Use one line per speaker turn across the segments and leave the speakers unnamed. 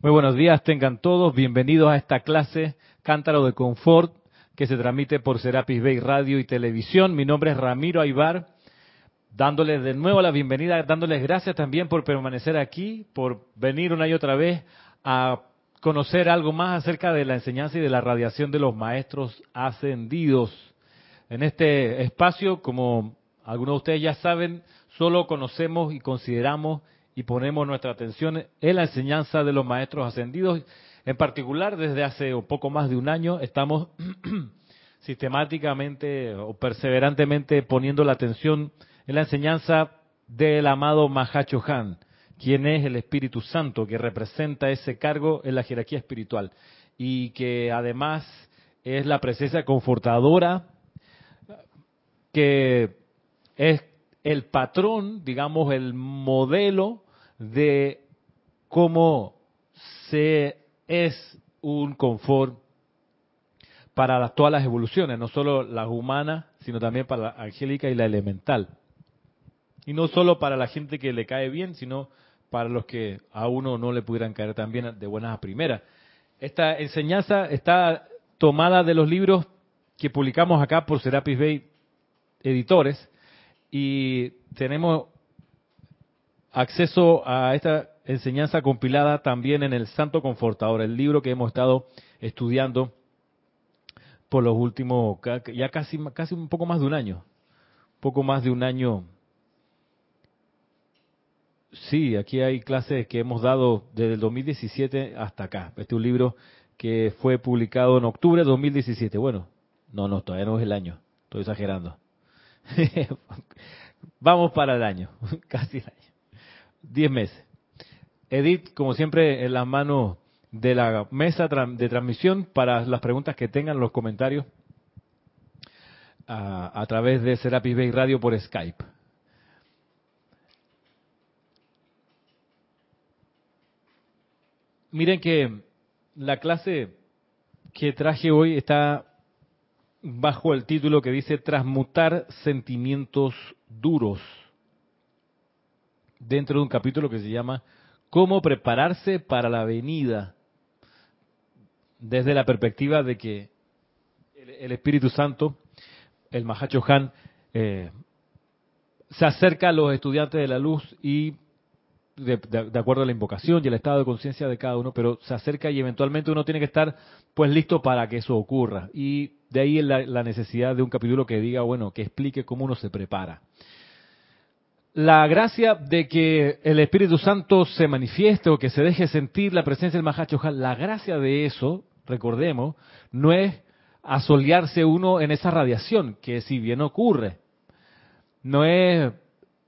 Muy buenos días, tengan todos bienvenidos a esta clase Cántaro de Confort que se transmite por Serapis Bay Radio y Televisión. Mi nombre es Ramiro Aybar, dándoles de nuevo la bienvenida, dándoles gracias también por permanecer aquí, por venir una y otra vez a conocer algo más acerca de la enseñanza y de la radiación de los maestros ascendidos. En este espacio, como algunos de ustedes ya saben, solo conocemos y consideramos y ponemos nuestra atención en la enseñanza de los maestros ascendidos. En particular, desde hace un poco más de un año, estamos sistemáticamente o perseverantemente poniendo la atención en la enseñanza del amado Mahacho Han, quien es el Espíritu Santo, que representa ese cargo en la jerarquía espiritual y que además es la presencia confortadora que es el patrón, digamos, el modelo de cómo se es un confort para todas las evoluciones, no solo las humanas, sino también para la angélica y la elemental. Y no solo para la gente que le cae bien, sino para los que a uno no le pudieran caer tan bien de buenas a primeras. Esta enseñanza está tomada de los libros que publicamos acá por Serapis Bay Editores y tenemos acceso a esta enseñanza compilada también en el Santo Confortador, el libro que hemos estado estudiando por los últimos, ya casi, casi un poco más de un año, poco más de un año. Sí, aquí hay clases que hemos dado desde el 2017 hasta acá. Este es un libro que fue publicado en octubre de 2017. Bueno, no, no, todavía no es el año, estoy exagerando. Vamos para el año, casi el año. 10 meses. Edith, como siempre, en las manos de la mesa de transmisión para las preguntas que tengan, los comentarios a, través de Serapis Bay Radio por Skype. Miren que la clase que traje hoy está bajo el título que dice Transmutar sentimientos duros dentro de un capítulo que se llama Cómo prepararse para la venida, desde la perspectiva de que el, Espíritu Santo, el Mahacho Han, eh, se acerca a los estudiantes de la luz y de, acuerdo a la invocación y el estado de conciencia de cada uno, pero se acerca y eventualmente uno tiene que estar pues listo para que eso ocurra. Y de ahí la, la necesidad de un capítulo que diga, bueno, que explique cómo uno se prepara la gracia de que el Espíritu Santo se manifieste o que se deje sentir la presencia del Mahacho la gracia de eso, recordemos, no es asolearse uno en esa radiación, que si bien ocurre, no es,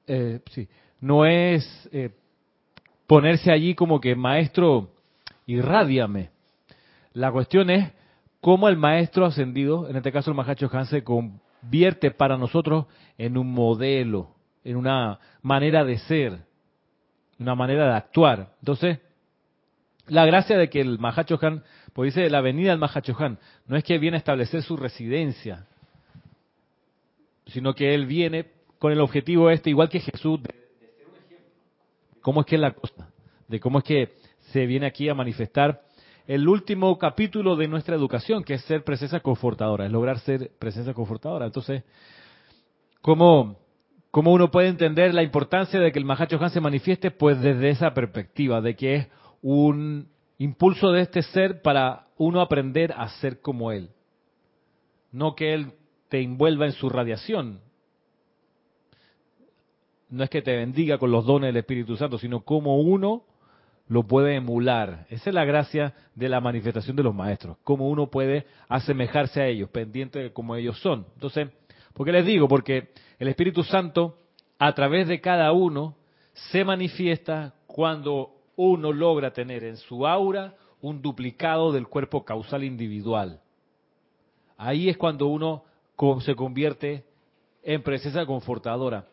eh, sí, no es eh, ponerse allí como que maestro, irradiame. La cuestión es cómo el maestro ascendido, en este caso el Mahacho Han, se convierte para nosotros en un modelo en una manera de ser, una manera de actuar. Entonces, la gracia de que el Mahachohan, pues dice la venida del Mahachohan, no es que viene a establecer su residencia, sino que él viene con el objetivo este, igual que Jesús, de, ser un ejemplo. ¿Cómo es que es la cosa? De cómo es que se viene aquí a manifestar el último capítulo de nuestra educación, que es ser presencia confortadora, es lograr ser presencia confortadora. Entonces, ¿cómo, ¿Cómo uno puede entender la importancia de que el Mahacho Han se manifieste? Pues desde esa perspectiva, de que es un impulso de este ser para uno aprender a ser como él. No que él te envuelva en su radiación. No es que te bendiga con los dones del Espíritu Santo, sino como uno lo puede emular. Esa es la gracia de la manifestación de los maestros, cómo uno puede asemejarse a ellos, pendiente de cómo ellos son. Entonces, ¿por qué les digo? Porque el Espíritu Santo, a través de cada uno, se manifiesta cuando uno logra tener en su aura un duplicado del cuerpo causal individual. Ahí es cuando uno se convierte en presencia confortadora.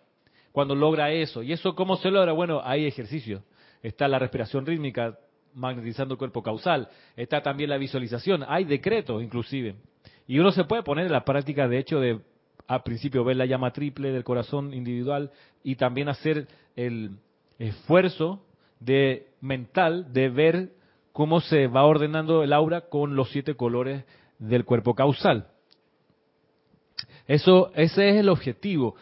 Cuando logra eso. ¿Y eso cómo se logra? Bueno, hay ejercicio. Está la respiración rítmica magnetizando el cuerpo causal. Está también la visualización. Hay decretos inclusive. Y uno se puede poner en la práctica, de hecho, de al principio ver la llama triple del corazón individual y también hacer el esfuerzo de mental de ver cómo se va ordenando el aura con los siete colores del cuerpo causal. Eso, ese es el objetivo.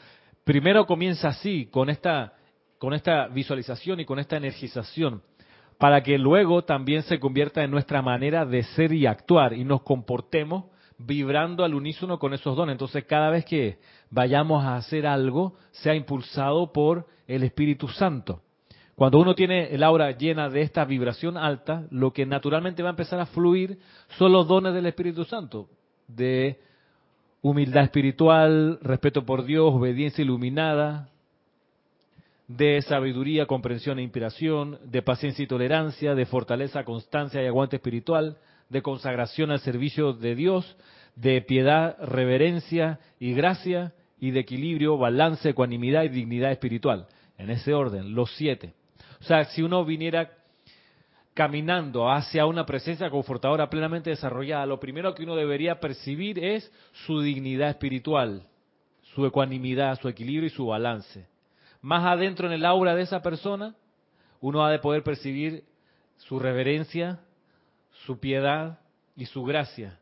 Primero comienza así, con esta, con esta visualización y con esta energización, para que luego también se convierta en nuestra manera de ser y actuar y nos comportemos vibrando al unísono con esos dones. Entonces, cada vez que vayamos a hacer algo, sea impulsado por el Espíritu Santo. Cuando uno tiene el aura llena de esta vibración alta, lo que naturalmente va a empezar a fluir son los dones del Espíritu Santo, de humildad espiritual, respeto por Dios, obediencia iluminada, de sabiduría, comprensión e inspiración, de paciencia y tolerancia, de fortaleza, constancia y aguante espiritual, de consagración al servicio de Dios, de piedad, reverencia y gracia, y de equilibrio, balance, ecuanimidad y dignidad espiritual. En ese orden, los siete. O sea, si uno viniera caminando hacia una presencia confortadora plenamente desarrollada, lo primero que uno debería percibir es su dignidad espiritual, su ecuanimidad, su equilibrio y su balance. Más adentro en el aura de esa persona, uno ha de poder percibir su reverencia, su piedad y su gracia.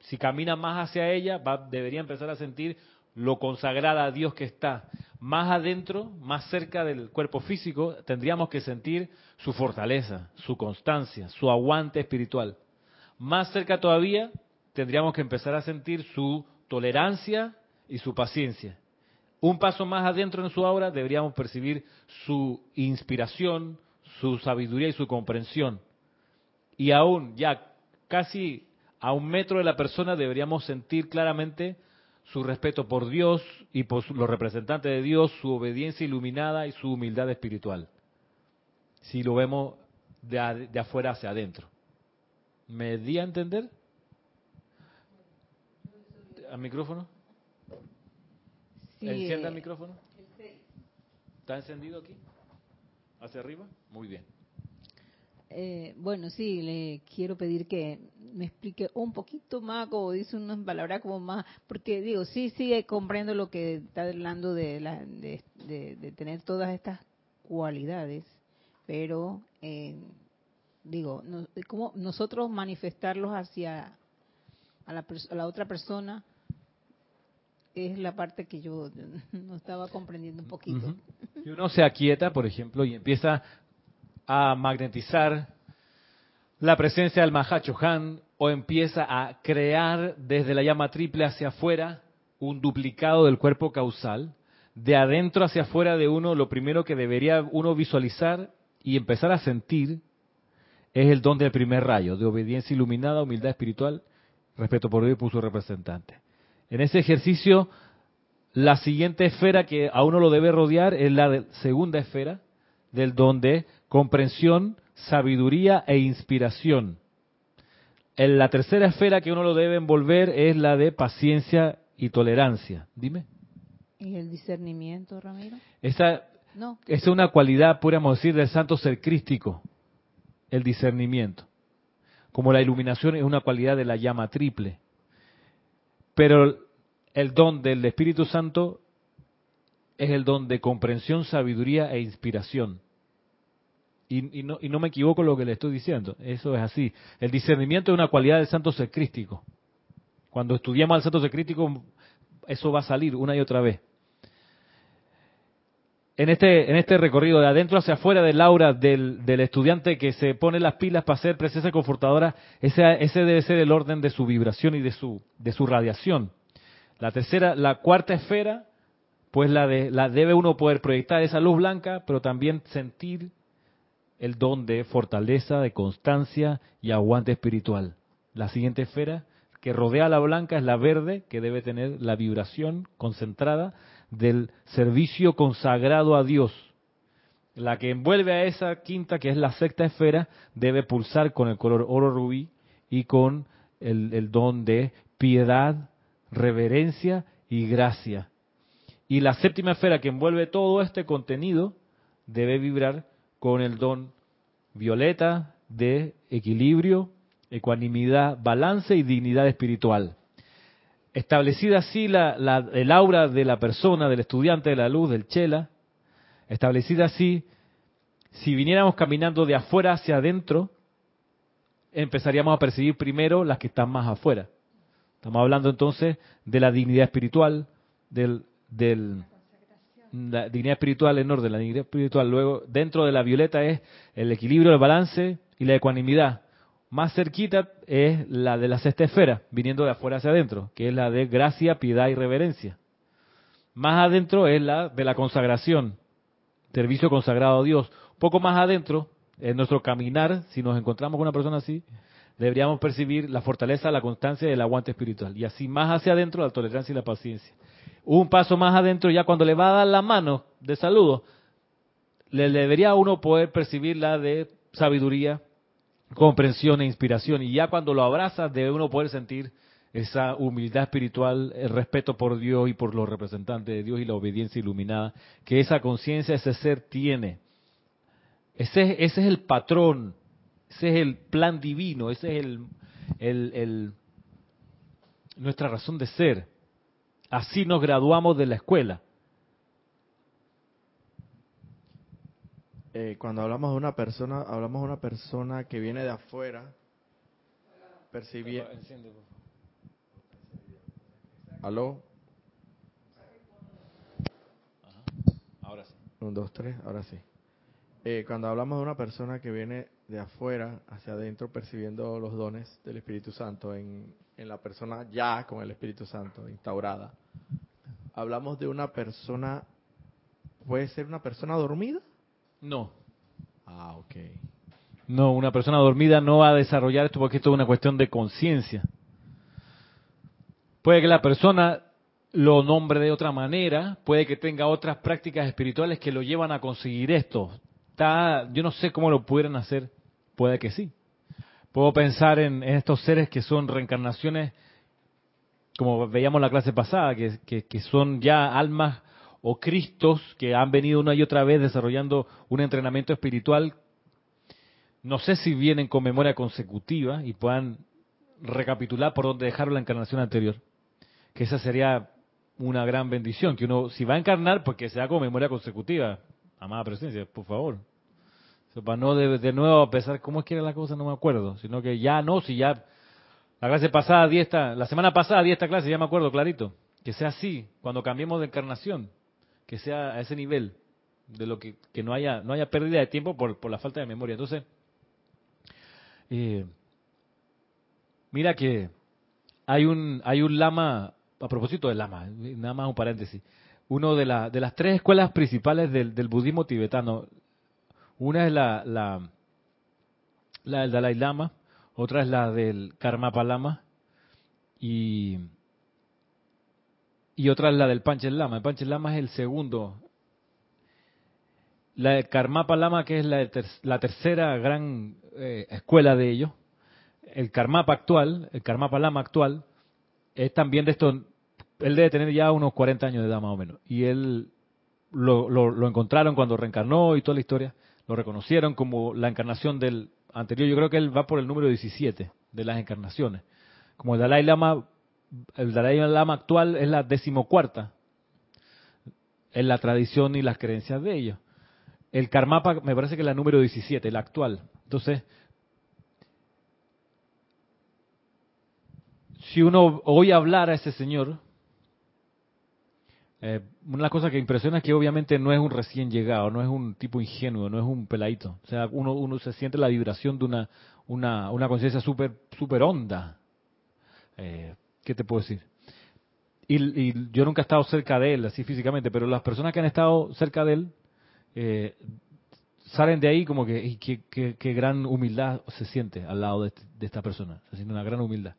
Si camina más hacia ella, debería empezar a sentir lo consagrada a Dios que está. Más adentro, más cerca del cuerpo físico, tendríamos que sentir su fortaleza, su constancia, su aguante espiritual. Más cerca todavía, tendríamos que empezar a sentir su tolerancia y su paciencia. Un paso más adentro en su aura, deberíamos percibir su inspiración, su sabiduría y su comprensión. Y aún ya casi a un metro de la persona deberíamos sentir claramente su respeto por Dios y por los representantes de Dios, su obediencia iluminada y su humildad espiritual. Si lo vemos de, afuera hacia adentro. ¿Me di a entender? ¿Al micrófono? ¿Encienda el micrófono? ¿Está encendido aquí? ¿Hacia arriba? Muy bien.
Eh, bueno, sí, le quiero pedir que me explique un poquito más, como dice unas palabras como más, porque digo, sí, sí, comprendo lo que está hablando de, la, de, tener todas estas cualidades, pero eh, digo, no, como nosotros manifestarlos hacia a la, otra persona es la parte que yo no estaba comprendiendo un poquito.
Si uno se aquieta, por ejemplo, y empieza a magnetizar la presencia del Mahachohan o empieza a crear desde la llama triple hacia afuera un duplicado del cuerpo causal, de adentro hacia afuera de uno, lo primero que debería uno visualizar y empezar a sentir es el don del primer rayo, de obediencia iluminada, humildad espiritual, respeto por Dios y por su representante. En ese ejercicio, la siguiente esfera que a uno lo debe rodear es la segunda esfera del don de comprensión, sabiduría e inspiración. En la tercera esfera que uno lo debe envolver es la de paciencia y tolerancia. Dime.
¿Y el discernimiento, Ramiro?
Esa, no. es una cualidad, podríamos decir, del santo ser crístico, el discernimiento. Como la iluminación es una cualidad de la llama triple. Pero el don del Espíritu Santo es el don de comprensión, sabiduría e inspiración. Y, no, y no me equivoco lo que le estoy diciendo, eso es así. El discernimiento es una cualidad del santo secrístico. Cuando estudiamos al santo secrístico, eso va a salir una y otra vez. En este, en este recorrido de adentro hacia afuera del aura del, estudiante que se pone las pilas para hacer presencia confortadora, ese, ese debe ser el orden de su vibración y de su, de su radiación. La tercera, la cuarta esfera, pues la, de, la debe uno poder proyectar esa luz blanca, pero también sentir el don de fortaleza, de constancia y aguante espiritual. La siguiente esfera que rodea a la blanca es la verde, que debe tener la vibración concentrada del servicio consagrado a Dios. La que envuelve a esa quinta, que es la sexta esfera, debe pulsar con el color oro rubí y con el, el don de piedad, reverencia y gracia. Y la séptima esfera que envuelve todo este contenido debe vibrar con el don violeta de equilibrio, ecuanimidad, balance y dignidad espiritual. Establecida así la, el aura de la persona, del estudiante de la luz, del chela, establecida así, si viniéramos caminando de afuera hacia adentro, empezaríamos a percibir primero las que están más afuera. Estamos hablando entonces de la dignidad espiritual, del, del la dignidad espiritual en orden, la dignidad espiritual. Luego, dentro de la violeta es el equilibrio, el balance y la ecuanimidad. Más cerquita es la de la sexta esfera, viniendo de afuera hacia adentro, que es la de gracia, piedad y reverencia. Más adentro es la de la consagración, servicio consagrado a Dios. Poco más adentro, en nuestro caminar, si nos encontramos con una persona así, deberíamos percibir la fortaleza, la constancia y el aguante espiritual. Y así más hacia adentro, la tolerancia y la paciencia. Un paso más adentro, ya cuando le va a dar la mano de saludo, le debería uno poder percibir la de sabiduría, comprensión e inspiración. Y ya cuando lo abraza, debe uno poder sentir esa humildad espiritual, el respeto por Dios y por los representantes de Dios y la obediencia iluminada que esa conciencia, ese ser tiene. Ese, ese es el patrón ese es el plan divino, ese es el, nuestra razón de ser. Así nos graduamos de la escuela.
Eh, cuando hablamos de una persona, hablamos de una persona que viene de afuera, percibiendo. ¿Aló? Ahora sí. Un, dos, tres, ahora sí. Eh, cuando hablamos de una persona que viene de afuera hacia adentro percibiendo los dones del Espíritu Santo en, en la persona ya con el Espíritu Santo instaurada, hablamos de una persona, ¿puede ser una persona dormida?
No.
Ah, ok.
No, una persona dormida no va a desarrollar esto porque esto es una cuestión de conciencia. Puede que la persona lo nombre de otra manera, puede que tenga otras prácticas espirituales que lo llevan a conseguir esto yo no sé cómo lo pudieran hacer, puede que sí. Puedo pensar en, estos seres que son reencarnaciones, como veíamos en la clase pasada, que, son ya almas o Cristos que han venido una y otra vez desarrollando un entrenamiento espiritual. No sé si vienen con memoria consecutiva y puedan recapitular por donde dejaron la encarnación anterior. Que esa sería una gran bendición, que uno, si va a encarnar, pues que sea con memoria consecutiva. Amada presencia, por favor para no de, nuevo pesar, ¿cómo es que era la cosa? No me acuerdo. Sino que ya no, si ya la clase pasada di esta, la semana pasada di esta clase, ya me acuerdo clarito. Que sea así, cuando cambiemos de encarnación, que sea a ese nivel, de lo que, que no haya no haya pérdida de tiempo por, por la falta de memoria. Entonces, eh, mira que hay un hay un lama, a propósito del lama, nada más un paréntesis, uno de, la, de las tres escuelas principales del, del budismo tibetano, una es la, la, del Dalai Lama, otra es la del Karmapa Lama y, y otra es la del Panchen Lama. El Panchen Lama es el segundo. La del Karmapa Lama, que es la, la tercera gran eh, escuela de ellos. El Karmapa actual, el Karmapa Lama actual, es también de esto. Él debe tener ya unos 40 años de edad más o menos. Y él lo, lo encontraron cuando reencarnó y toda la historia lo reconocieron como la encarnación del anterior. Yo creo que él va por el número 17 de las encarnaciones. Como el Dalai Lama, el Dalai Lama actual es la decimocuarta en la tradición y las creencias de ellos. El Karmapa me parece que es la número 17, la actual. Entonces, si uno oye hablar a ese señor, eh, una de cosas que impresiona es que obviamente no es un recién llegado, no es un tipo ingenuo, no es un peladito. O sea, uno, uno se siente la vibración de una, una, una conciencia súper super honda. Eh, ¿Qué te puedo decir? Y, yo nunca he estado cerca de él, así físicamente, pero las personas que han estado cerca de él eh, salen de ahí como que qué, gran humildad se siente al lado de, esta persona. Se siente una gran humildad.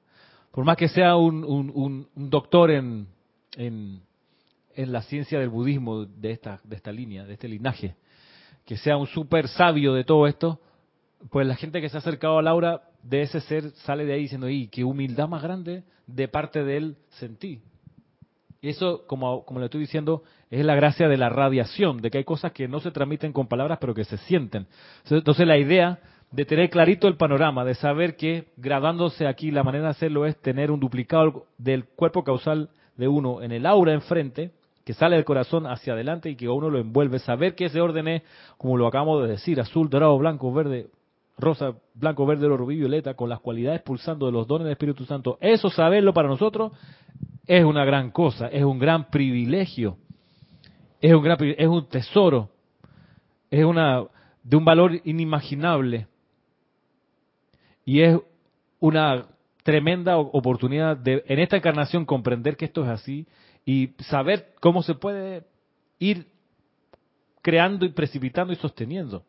Por más que sea un doctor en, en en la ciencia del budismo de esta, de esta línea, de este linaje, que sea un súper sabio de todo esto, pues la gente que se ha acercado a Laura de ese ser sale de ahí diciendo, y qué humildad más grande de parte de él sentí. Y eso, como, como le estoy diciendo, es la gracia de la radiación, de que hay cosas que no se transmiten con palabras, pero que se sienten. Entonces la idea de tener clarito el panorama, de saber que graduándose aquí la manera de hacerlo es tener un duplicado del cuerpo causal de uno en el aura enfrente, que sale del corazón hacia adelante y que uno lo envuelve. Saber que ese orden es, como lo acabamos de decir, azul, dorado, blanco, verde, rosa, blanco, verde, oro, rubí, violeta, con las cualidades pulsando de los dones del Espíritu Santo, eso saberlo para nosotros es una gran cosa, es un gran privilegio, es un gran es un tesoro, es una de un valor inimaginable y es una tremenda oportunidad de en esta encarnación comprender que esto es así y saber cómo se puede ir creando y precipitando y sosteniendo.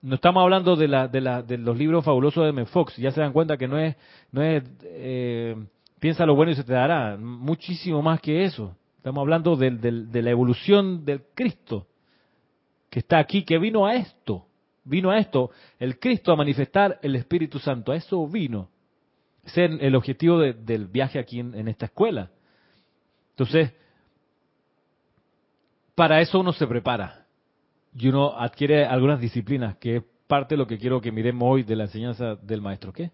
No estamos hablando de, la, de, de los libros fabulosos de M. Fox, ya se dan cuenta que no es, no es eh, piensa lo bueno y se te dará, muchísimo más que eso. Estamos hablando de, de la evolución del Cristo, que está aquí, que vino a esto, vino a esto, el Cristo a manifestar el Espíritu Santo, a eso vino. Ese es el objetivo del viaje aquí en esta escuela. Entonces, para eso uno se prepara y uno adquiere algunas disciplinas, que es parte de lo que quiero que miremos hoy de la enseñanza del maestro. ¿Qué?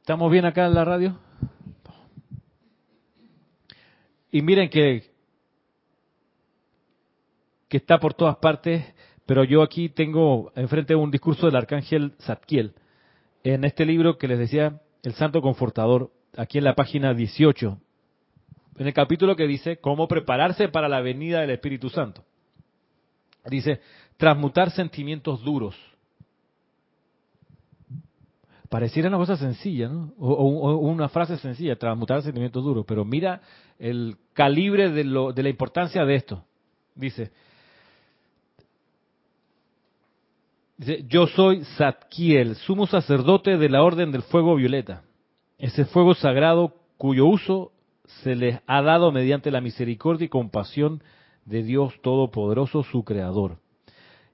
¿Estamos bien acá en la radio? Y miren que, que está por todas partes, pero yo aquí tengo enfrente un discurso del arcángel Zadkiel, en este libro que les decía, El Santo Confortador, aquí en la página 18, en el capítulo que dice cómo prepararse para la venida del Espíritu Santo. Dice, transmutar sentimientos duros. Pareciera una cosa sencilla, ¿no? O, una frase sencilla, transmutar sentimientos duros, pero mira el calibre de, lo, de la importancia de esto. Dice, dice, yo soy Zadkiel, sumo sacerdote de la Orden del Fuego Violeta, ese fuego sagrado cuyo uso se les ha dado mediante la misericordia y compasión de Dios Todopoderoso, su Creador.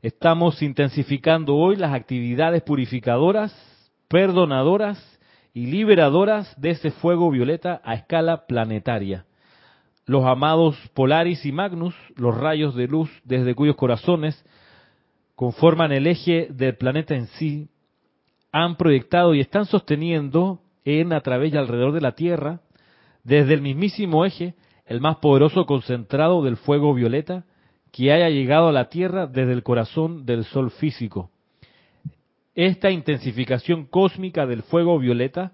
Estamos intensificando hoy las actividades purificadoras, perdonadoras y liberadoras de ese fuego violeta a escala planetaria. Los amados Polaris y Magnus, los rayos de luz desde cuyos corazones conforman el eje del planeta en sí, han proyectado y están sosteniendo en a través y alrededor de la Tierra desde el mismísimo eje, el más poderoso concentrado del fuego violeta que haya llegado a la Tierra desde el corazón del Sol físico. Esta intensificación cósmica del fuego violeta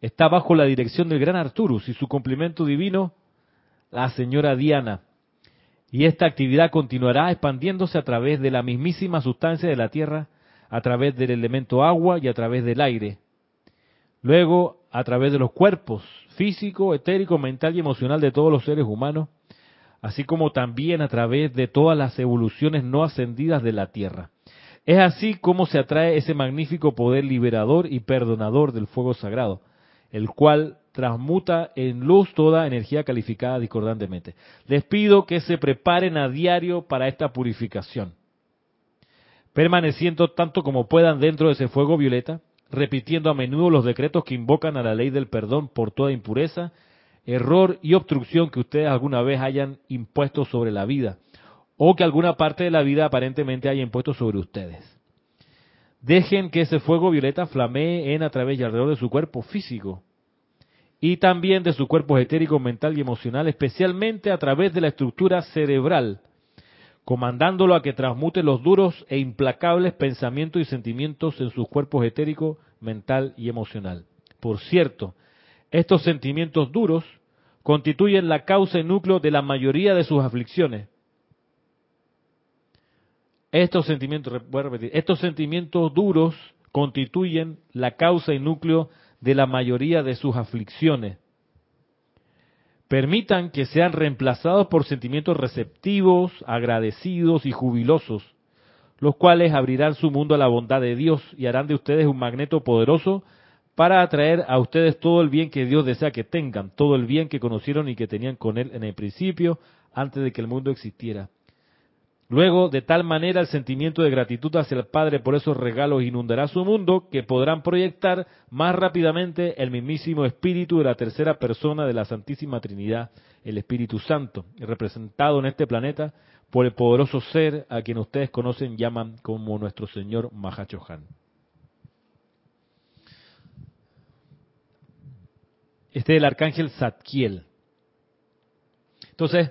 está bajo la dirección del gran Arturus y su complemento divino, la señora Diana. Y esta actividad continuará expandiéndose a través de la mismísima sustancia de la Tierra, a través del elemento agua y a través del aire. Luego, a través de los cuerpos físico, etérico, mental y emocional de todos los seres humanos, así como también a través de todas las evoluciones no ascendidas de la Tierra. Es así como se atrae ese magnífico poder liberador y perdonador del fuego sagrado, el cual transmuta en luz toda energía calificada discordantemente. Les pido que se preparen a diario para esta purificación, permaneciendo tanto como puedan dentro de ese fuego violeta, repitiendo a menudo los decretos que invocan a la ley del perdón por toda impureza, error y obstrucción que ustedes alguna vez hayan impuesto sobre la vida, o que alguna parte de la vida aparentemente haya impuesto sobre ustedes. Dejen que ese fuego violeta flamee en a través y alrededor de su cuerpo físico y también de su cuerpo etérico, mental y emocional, especialmente a través de la estructura cerebral, comandándolo a que transmute los duros e implacables pensamientos y sentimientos en sus cuerpos etérico, mental y emocional. Por cierto, estos sentimientos duros constituyen la causa y núcleo de la mayoría de sus aflicciones. Estos sentimientos, voy a repetir, estos sentimientos duros constituyen la causa y núcleo de la mayoría de sus aflicciones. Permitan que sean reemplazados por sentimientos receptivos, agradecidos y jubilosos, los cuales abrirán su mundo a la bondad de Dios y harán de ustedes un magneto poderoso para atraer a ustedes todo el bien que Dios desea que tengan, todo el bien que conocieron y que tenían con Él en el principio, antes de que el mundo existiera. Luego, de tal manera el sentimiento de gratitud hacia el Padre por esos regalos inundará su mundo que podrán proyectar más rápidamente el mismísimo Espíritu de la tercera persona de la Santísima Trinidad, el Espíritu Santo, representado en este planeta por el poderoso ser a quien ustedes conocen llaman como nuestro Señor Mahachohan. Este es el arcángel Zadkiel. Entonces,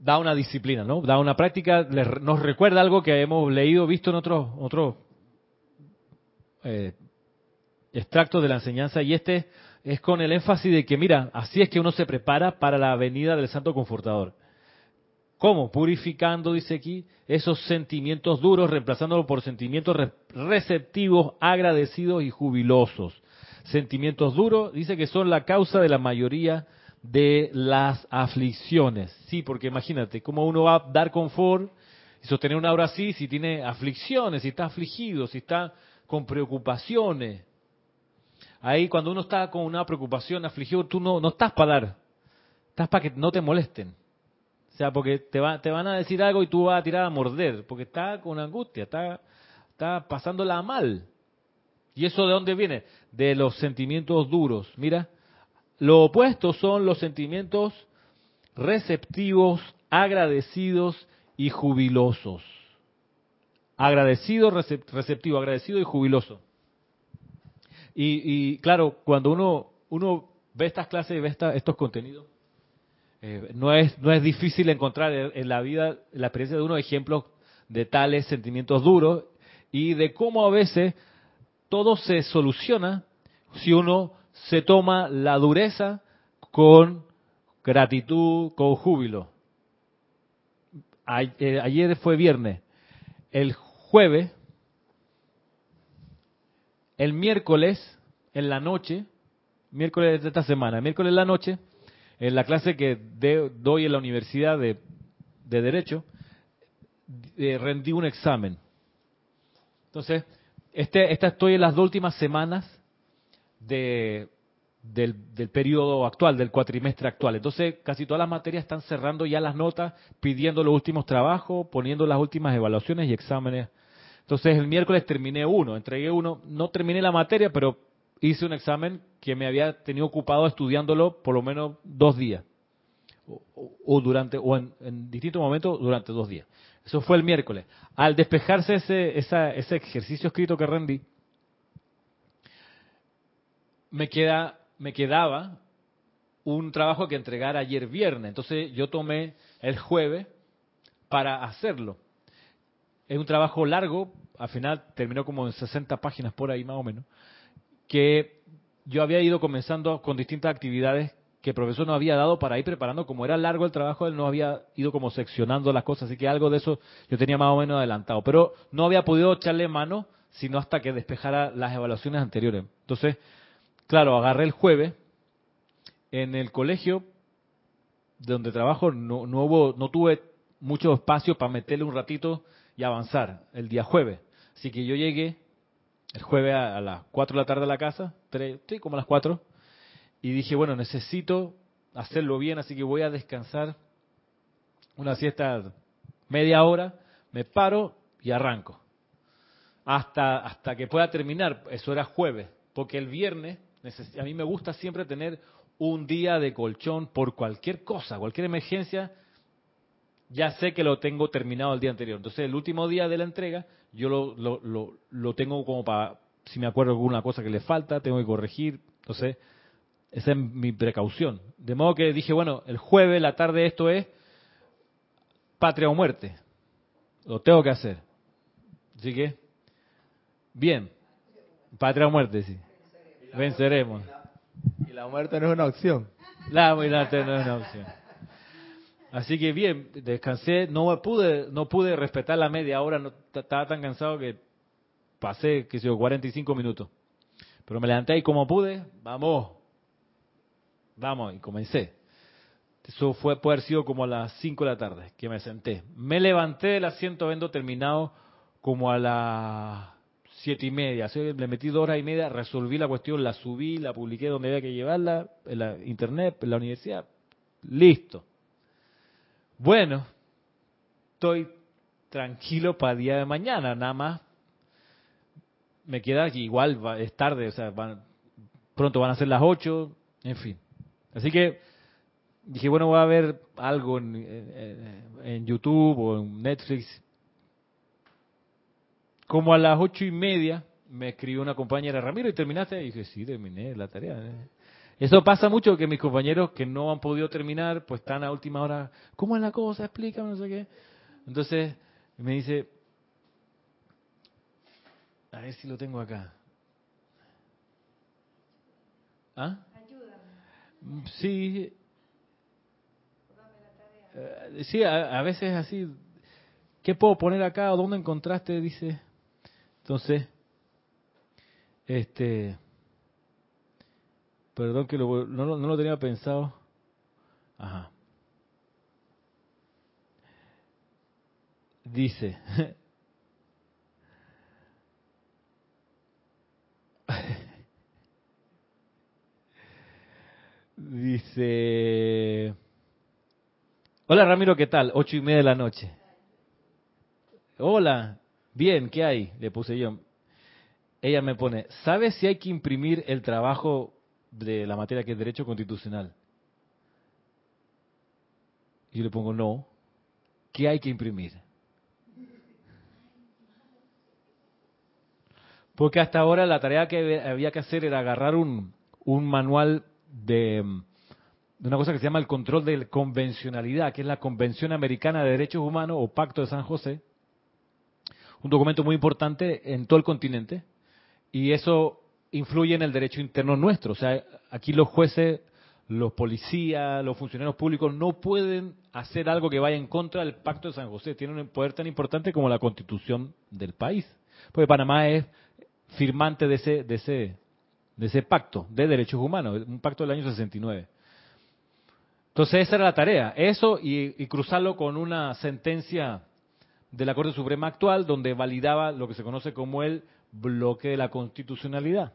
da una disciplina, ¿no? Da una práctica, nos recuerda algo que hemos leído, visto en otros otro, eh, extractos de la enseñanza, y este es con el énfasis de que, mira, así es que uno se prepara para la venida del Santo Confortador. ¿Cómo? Purificando, dice aquí, esos sentimientos duros, reemplazándolos por sentimientos receptivos, agradecidos y jubilosos. Sentimientos duros, dice que son la causa de la mayoría de las aflicciones. Sí, porque imagínate, cómo uno va a dar confort y sostener una obra así si tiene aflicciones, si está afligido, si está con preocupaciones. Ahí cuando uno está con una preocupación, afligido, tú no, no estás para dar, estás para que no te molesten sea, porque te, va, te van a decir algo y tú vas a tirar a morder, porque está con angustia, está, está pasándola mal. ¿Y eso de dónde viene? De los sentimientos duros. Mira, lo opuesto son los sentimientos receptivos, agradecidos y jubilosos. Agradecido, receptivo, agradecido y jubiloso. Y, claro, cuando uno, uno ve estas clases y ve estos contenidos, eh, no, es, no es difícil encontrar en la vida, en la experiencia de uno, ejemplos de tales sentimientos duros y de cómo a veces todo se soluciona si uno se toma la dureza con gratitud, con júbilo. Eh, ayer fue viernes. El jueves, el miércoles en la noche, miércoles de esta semana, miércoles en la noche, en la clase que doy en la Universidad de, Derecho, eh, rendí un examen. Entonces, este, esta estoy en las dos últimas semanas del, del periodo actual, del cuatrimestre actual. Entonces, casi todas las materias están cerrando ya las notas, pidiendo los últimos trabajos, poniendo las últimas evaluaciones y exámenes. Entonces, el miércoles terminé uno, entregué uno, no terminé la materia, pero hice un examen que me había tenido ocupado estudiándolo por lo menos dos días. O, durante, o en, distintos momentos durante dos días. Eso fue el miércoles. Al despejarse ese, ese ejercicio escrito que rendí, me, queda, me quedaba un trabajo que entregar ayer viernes. Entonces yo tomé el jueves para hacerlo. Es un trabajo largo, al final terminó como en 60 páginas por ahí más o menos que yo había ido comenzando con distintas actividades que el profesor nos había dado para ir preparando, como era largo el trabajo, él no había ido como seccionando las cosas, así que algo de eso yo tenía más o menos adelantado, pero no había podido echarle mano sino hasta que despejara las evaluaciones anteriores. Entonces, claro, agarré el jueves, en el colegio donde trabajo no, no, hubo, no tuve mucho espacio para meterle un ratito y avanzar el día jueves. Así que yo llegué el jueves a, las 4 de la tarde a la casa, estoy como a las 4, y dije, bueno, necesito hacerlo bien, así que voy a descansar una siesta media hora, me paro y arranco. Hasta, hasta que pueda terminar, eso era jueves, porque el viernes, a mí me gusta siempre tener un día de colchón por cualquier cosa, cualquier emergencia, ya sé que lo tengo terminado el día anterior. Entonces, el último día de la entrega, yo lo, lo, lo, tengo como para, si me acuerdo alguna cosa que le falta, tengo que corregir. Entonces, esa es mi precaución. De modo que dije, bueno, el jueves, la tarde, esto es patria o muerte. Lo tengo que hacer. Así que, bien. Patria o muerte, sí. Venceremos.
Y la muerte no es una opción.
La muerte no es una opción. Así que bien, descansé, no pude, no pude respetar la media hora, no, estaba tan cansado que pasé, qué sé yo, 45 minutos. Pero me levanté y como pude, vamos, vamos, y comencé. Eso fue, puede haber sido como a las 5 de la tarde que me senté. Me levanté del asiento habiendo terminado como a las siete y media. Así le metí dos horas y media, resolví la cuestión, la subí, la publiqué donde había que llevarla, en la internet, en la universidad. Listo. Bueno, estoy tranquilo para el día de mañana, nada más. Me queda aquí, igual es tarde, o sea, pronto van a ser las 8, en fin. Así que dije, bueno, voy a ver algo en, YouTube o en Netflix. Como a las ocho y media me escribió una compañera, Ramiro, ¿y terminaste? Y dije, sí, terminé la tarea. Eso pasa mucho que mis compañeros que no han podido terminar, pues están a última hora, ¿cómo es la cosa? Explícame, no sé qué. Entonces me dice, a ver si lo tengo acá. ¿Ah? Sí. Eh, sí, a, a veces así. ¿Qué puedo poner acá? ¿O dónde encontraste? Dice. Entonces, este. Perdón que lo, no, no lo tenía pensado. Ajá. Dice. Dice. Hola Ramiro, ¿qué tal? Ocho y media de la noche. Hola, bien, ¿qué hay? Le puse yo. Ella me pone, ¿sabes si hay que imprimir el trabajo de la materia que es Derecho Constitucional? Yo le pongo, no. ¿Qué hay que imprimir? Porque hasta ahora la tarea que había que hacer era agarrar un, un manual de una cosa que se llama el control de convencionalidad, que es la Convención Americana de Derechos Humanos o Pacto de San José, un documento muy importante en todo el continente, y eso influye en el derecho interno nuestro. O sea, aquí los jueces, los policías, los funcionarios públicos no pueden hacer algo que vaya en contra del Pacto de San José. Tienen un poder tan importante como la constitución del país. Porque Panamá es firmante de ese, de ese, de ese pacto de derechos humanos, un pacto del año 69. Entonces esa era la tarea, eso y, y cruzarlo con una sentencia de la Corte Suprema actual donde validaba lo que se conoce como el bloque de la constitucionalidad,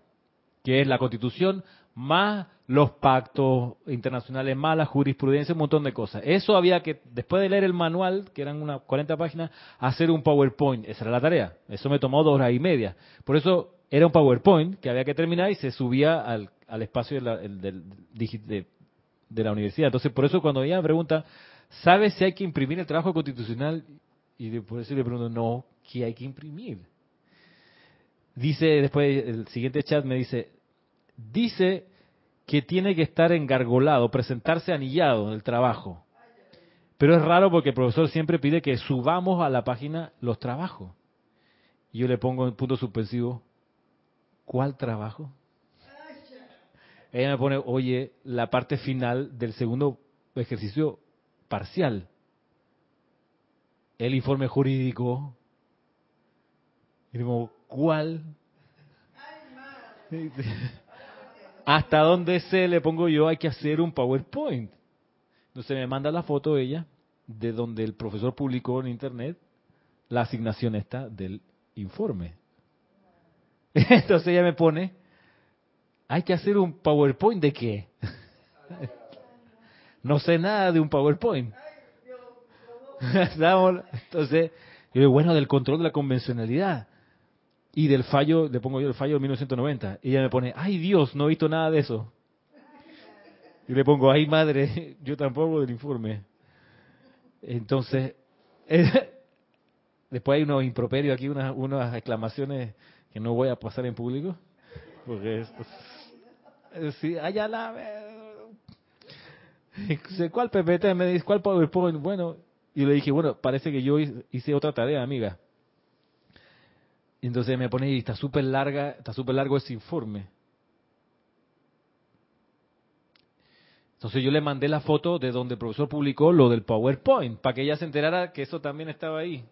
que es la constitución más los pactos internacionales, más la jurisprudencia, un montón de cosas. Eso había que, después de leer el manual, que eran unas 40 páginas, hacer un PowerPoint. Esa era la tarea. Eso me tomó dos horas y media. Por eso era un PowerPoint que había que terminar y se subía al, espacio de la, de la universidad. Entonces, por eso cuando ella me pregunta, ¿sabes si hay que imprimir el trabajo constitucional? Y de- por eso le pregunto, no, ¿qué hay que imprimir? Dice, después el siguiente chat me dice, dice que tiene que estar engargolado, presentarse anillado en el trabajo. Pero es raro porque el profesor siempre pide que subamos a la página los trabajos. Y yo le pongo en punto suspensivo, ¿cuál trabajo? Ella me pone, oye, la parte final del segundo ejercicio parcial. El informe jurídico. Y digo, ¿cuál? Hasta donde sé, le pongo yo, hay que hacer un PowerPoint. Entonces me manda la foto ella de donde el profesor publicó en internet la asignación esta del informe. Entonces ella me pone, hay que hacer un PowerPoint de qué? No sé nada de un PowerPoint. Entonces, yo digo, bueno, del control de la convencionalidad y del fallo, le pongo yo el fallo de 1990. Y ella me pone, ay Dios, no he visto nada de eso. Y le pongo, ay madre, yo tampoco del informe. Entonces, después hay unos improperios aquí, unas, unas exclamaciones que no voy a pasar en público. Porque es, es- sí, allá la... Dice, ¿Cuál PPT? Me dice, ¿cuál PowerPoint? Bueno, y le dije, bueno, parece que yo hice otra tarea, amiga. Entonces me pone, y está súper larga, está súper largo ese informe. Entonces yo le mandé la foto de donde el profesor publicó lo del PowerPoint, para que ella se enterara que eso también estaba ahí.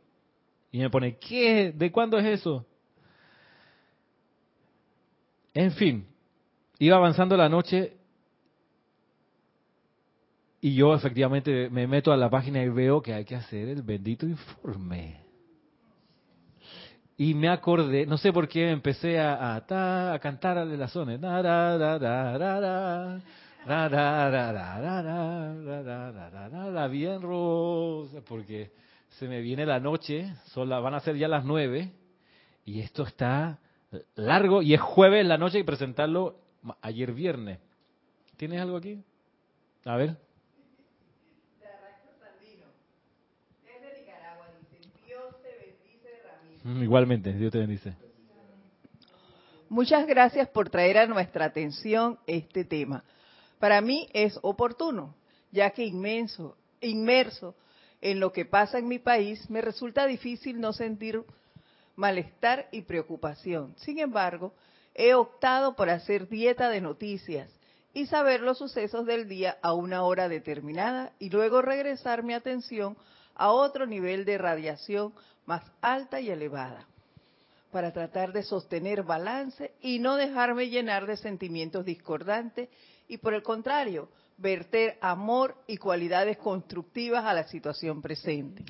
Y me pone, ¿qué? ¿De cuándo es eso? En fin, iba avanzando la noche y yo efectivamente me meto a la página y veo que hay que hacer el bendito informe. Y me acordé, no sé por qué empecé a, a, ta- a cantar a las zonas. Bien rosa, porque se me viene la noche, son la- van a ser ya las nueve, y esto está largo, y es jueves la noche y presentarlo ayer viernes. ¿Tienes algo aquí? A ver. Igualmente, Dios te bendice.
Muchas gracias por traer a nuestra atención este tema. Para mí es oportuno, ya que inmenso, inmerso en lo que pasa en mi país, me resulta difícil no sentir malestar y preocupación. Sin embargo, he optado por hacer dieta de noticias y saber los sucesos del día a una hora determinada y luego regresar mi atención a otro nivel de radiación más alta y elevada para tratar de sostener balance y no dejarme llenar de sentimientos discordantes y por el contrario, verter amor y cualidades constructivas a la situación presente.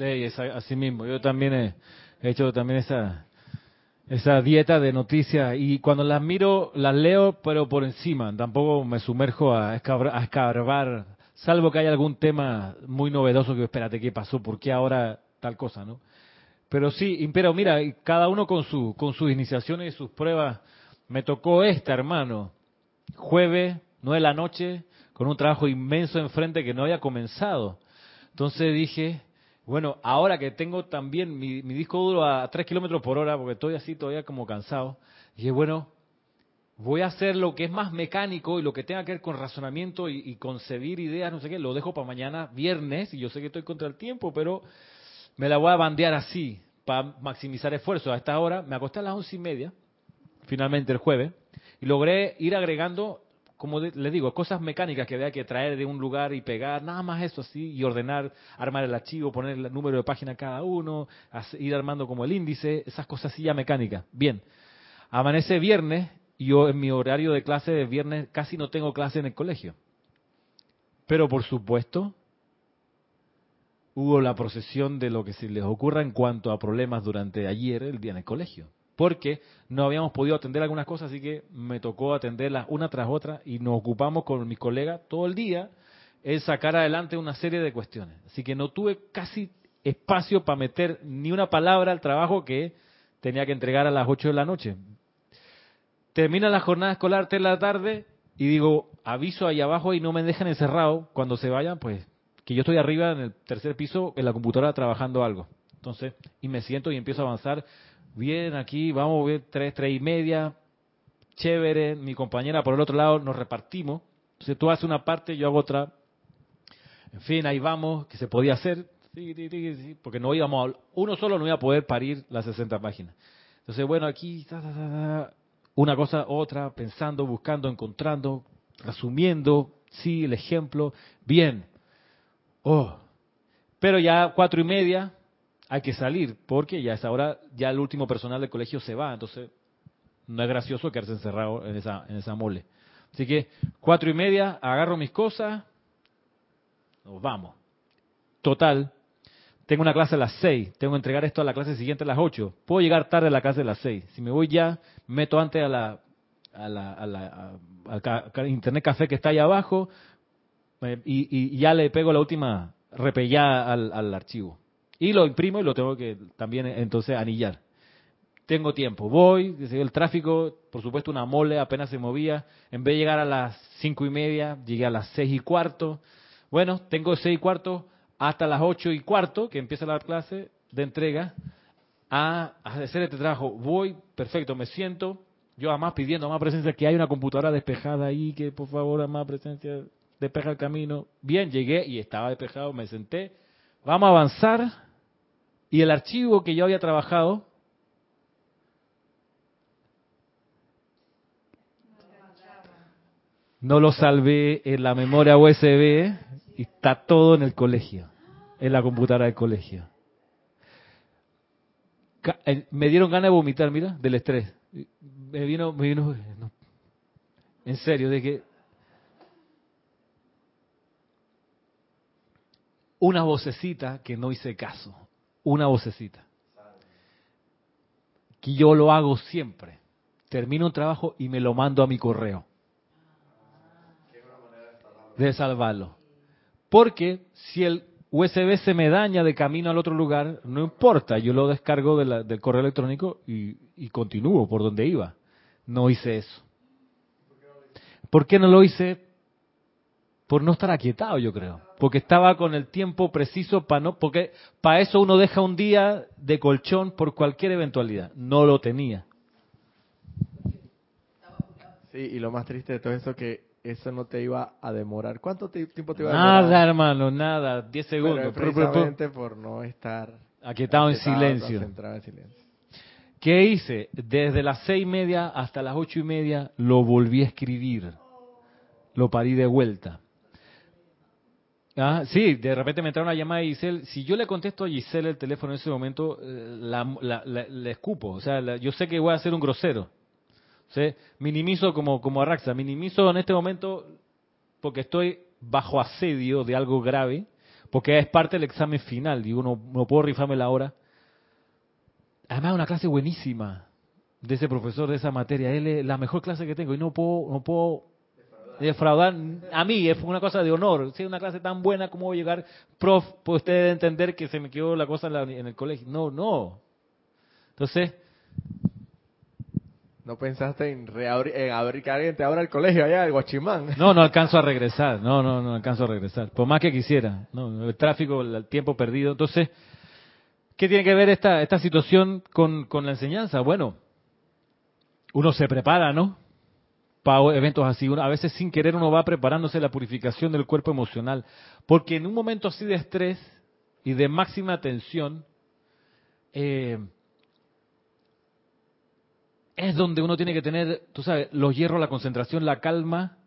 así mismo, yo también he hecho también esa esa dieta de noticias y cuando las miro las leo pero por encima, tampoco me sumerjo a, escarbar, salvo que haya algún tema muy novedoso que espérate, ¿qué pasó? ¿Por qué ahora tal cosa, no? Pero sí, pero mira, cada uno con su con sus iniciaciones y sus pruebas. Me tocó esta, hermano, jueves, nueve de la noche, con un trabajo inmenso enfrente que no había comenzado. Entonces dije, bueno, ahora que tengo también mi, disco duro a 3 kilómetros por hora, porque estoy así todavía como cansado, dije, bueno, voy a hacer lo que es más mecánico y lo que tenga que ver con razonamiento y, concebir ideas, no sé qué, lo dejo para mañana, viernes, y yo sé que estoy contra el tiempo, pero me la voy a bandear así, para maximizar esfuerzos. A esta hora me acosté a las once y media, finalmente el jueves, y logré ir agregando como les digo, cosas mecánicas que había que traer de un lugar y pegar, nada más eso así, y ordenar, armar el archivo, poner el número de página cada uno, ir armando como el índice, esas cosas así ya mecánicas. Bien, amanece viernes, yo en mi horario de clase de viernes casi no tengo clase en el colegio. Pero por supuesto, hubo la procesión de lo que se les ocurra en cuanto a problemas durante ayer, el día en el colegio porque no habíamos podido atender algunas cosas, así que me tocó atenderlas una tras otra y nos ocupamos con mis colegas todo el día en sacar adelante una serie de cuestiones. Así que no tuve casi espacio para meter ni una palabra al trabajo que tenía que entregar a las 8 de la noche. Termina la jornada escolar de la tarde y digo, aviso ahí abajo y no me dejan encerrado. Cuando se vayan, pues que yo estoy arriba en el tercer piso en la computadora trabajando algo. Entonces, y me siento y empiezo a avanzar bien aquí, vamos ver tres, tres y media, chévere, mi compañera por el otro lado, nos repartimos. Entonces tú haces una parte, yo hago otra. En fin, ahí vamos, que se podía hacer, porque no íbamos a, uno solo no iba a poder parir las 60 páginas. Entonces, bueno, aquí, una cosa, otra, pensando, buscando, encontrando, resumiendo, sí, el ejemplo, bien. Oh, pero ya cuatro y media, hay que salir, porque ya es ahora, ya el último personal del colegio se va, entonces no es gracioso quedarse encerrado en esa, en esa mole. Así que cuatro y media, agarro mis cosas, nos vamos. Total, tengo una clase a las seis, tengo que entregar esto a la clase siguiente a las ocho. Puedo llegar tarde a la clase a las seis. Si me voy ya, meto antes a la, a la, a la al internet café que está ahí abajo y, y, ya le pego la última repellada al, al archivo. Y lo imprimo y lo tengo que también entonces anillar. Tengo tiempo, voy, el tráfico, por supuesto una mole apenas se movía. En vez de llegar a las cinco y media, llegué a las seis y cuarto. Bueno, tengo seis y cuarto hasta las ocho y cuarto, que empieza la clase de entrega, a hacer este trabajo. Voy, perfecto, me siento, yo además pidiendo más presencia, que hay una computadora despejada ahí, que por favor, más presencia, despeja el camino. Bien, llegué y estaba despejado, me senté. Vamos a avanzar y el archivo que yo había trabajado, no lo salvé en la memoria USB y está todo en el colegio, en la computadora del colegio. Eh, me dieron ganas de vomitar, mira, del estrés. Me vino, me vino, en serio, de que una vocecita que no hice caso una vocecita. Que yo lo hago siempre. Termino un trabajo y me lo mando a mi correo. De salvarlo. Porque si el USB se me daña de camino al otro lugar, no importa, yo lo descargo del correo electrónico y, y continúo por donde iba. No hice eso. ¿Por qué no lo hice? Por no estar aquietado, yo creo porque estaba con el tiempo preciso para no, porque para eso uno deja un día de colchón por cualquier eventualidad. No lo tenía.
Sí, y lo más triste de todo eso que eso no te iba a demorar. ¿Cuánto tiempo te iba a
demorar? Nada, hermano, nada, 10 segundos.
precisamente por no estar
aquietado en silencio. en silencio. ¿Qué hice? Desde las seis y media hasta las ocho y media lo volví a escribir. Lo parí de vuelta. Ah, sí, de repente me entra una llamada de Giselle. Si yo le contesto a Giselle el teléfono en ese momento, eh, la, le escupo. O sea, yo sé que voy a ser un grosero. Minimizo como, como Arraxa. Minimizo en este momento porque estoy bajo asedio de algo grave, porque es parte del examen final. Digo, no, no puedo rifarme la hora. Además, una clase buenísima de ese profesor de esa materia. Él es la mejor clase que tengo y no puedo, no puedo defraudar. A mí es una cosa de honor. Si es una clase tan buena, ¿cómo voy a llegar? Prof, pues usted entender que se me quedó la cosa en, el colegio. No, no. Entonces,
¿No pensaste en, en abrir que alguien te el colegio allá, el Guachimán?
No, no alcanzo a regresar. No, no, no alcanzo a regresar. Por más que quisiera. No, el tráfico, el tiempo perdido. Entonces, ¿Qué tiene que ver esta, esta situación con, la enseñanza? Bueno, uno se prepara, ¿no? Para eventos así. a veces sin querer uno va preparándose la purificación del cuerpo emocional. Porque en un momento así de estrés y de máxima tensión, eh, es donde uno tiene que tener, tú sabes, los hierros, la concentración, la calma.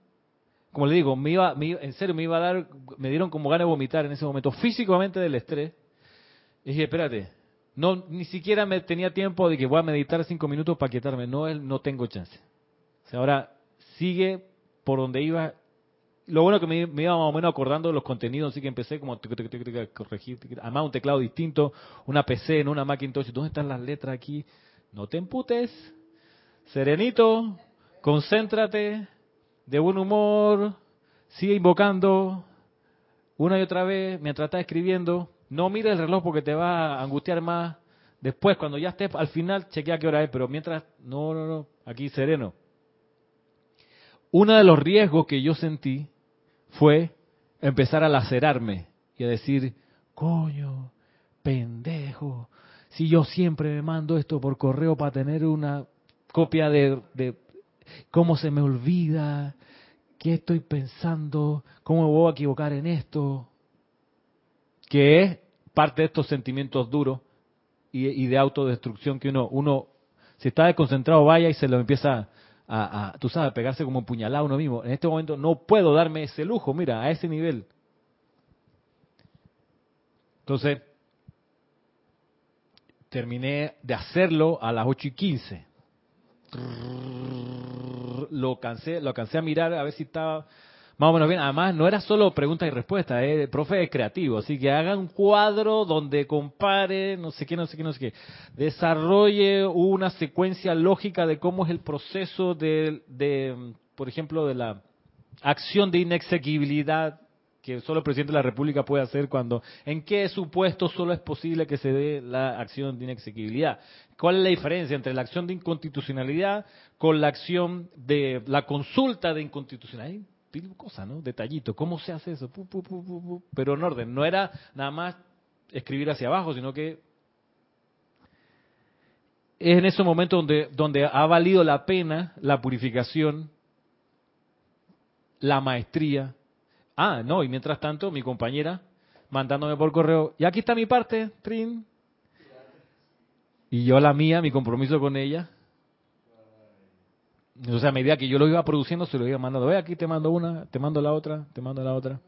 Como le digo, me iba, en serio, me iba a dar, me dieron como ganas de vomitar en ese momento, físicamente del estrés y dije, espérate, no, ni siquiera me tenía tiempo de que voy a meditar cinco minutos para quietarme. No, no tengo chance. O sea, ahora sigue por donde iba. Lo bueno que me, iba más o menos acordando de los contenidos, así que empecé como a corregir. Además, un teclado distinto, una PC, en una Macintosh. ¿Dónde están las letras aquí? No te emputes. Serenito, concéntrate, de buen humor, sigue invocando una y otra vez mientras estás escribiendo. No mire el reloj porque te va a angustiar más. Después, cuando ya estés al final, chequea qué hora es, pero mientras, no, no, no, aquí sereno. Uno de los riesgos que yo sentí fue empezar a lacerarme y a decir, coño, pendejo, si yo siempre me mando esto por correo para tener una copia de, de cómo se me olvida, qué estoy pensando, cómo me voy a equivocar en esto que es parte de estos sentimientos duros y, de autodestrucción que uno, uno, si está desconcentrado, vaya y se lo empieza a, tú sabes, a pegarse como puñalado uno mismo. En este momento no puedo darme ese lujo, mira, a ese nivel. Entonces, terminé de hacerlo a las 8 y 15. Lo cansé, lo cansé a mirar a ver si estaba más o menos bien. Además, no era solo pregunta y respuesta, ¿eh? el profe es creativo, así que haga un cuadro donde compare, no sé qué, no sé qué, no sé qué. Desarrolle una secuencia lógica de cómo es el proceso de, de por ejemplo, de la acción de inexequibilidad que solo el presidente de la República puede hacer cuando, en qué supuesto solo es posible que se dé la acción de inexequibilidad. ¿Cuál es la diferencia entre la acción de inconstitucionalidad con la acción de la consulta de inconstitucionalidad? cosa, ¿no? Detallito, ¿cómo se hace eso? pero en orden, no era nada más escribir hacia abajo, sino que es en ese momento donde, donde ha valido la pena la purificación, la maestría. Ah, no, y mientras tanto, mi compañera mandándome por correo, y aquí está mi parte, Trin. Y yo la mía, mi compromiso con ella. O sea, a medida que yo lo iba produciendo, se lo iba mandando. Ve, aquí te mando una, te mando la otra, te mando la otra.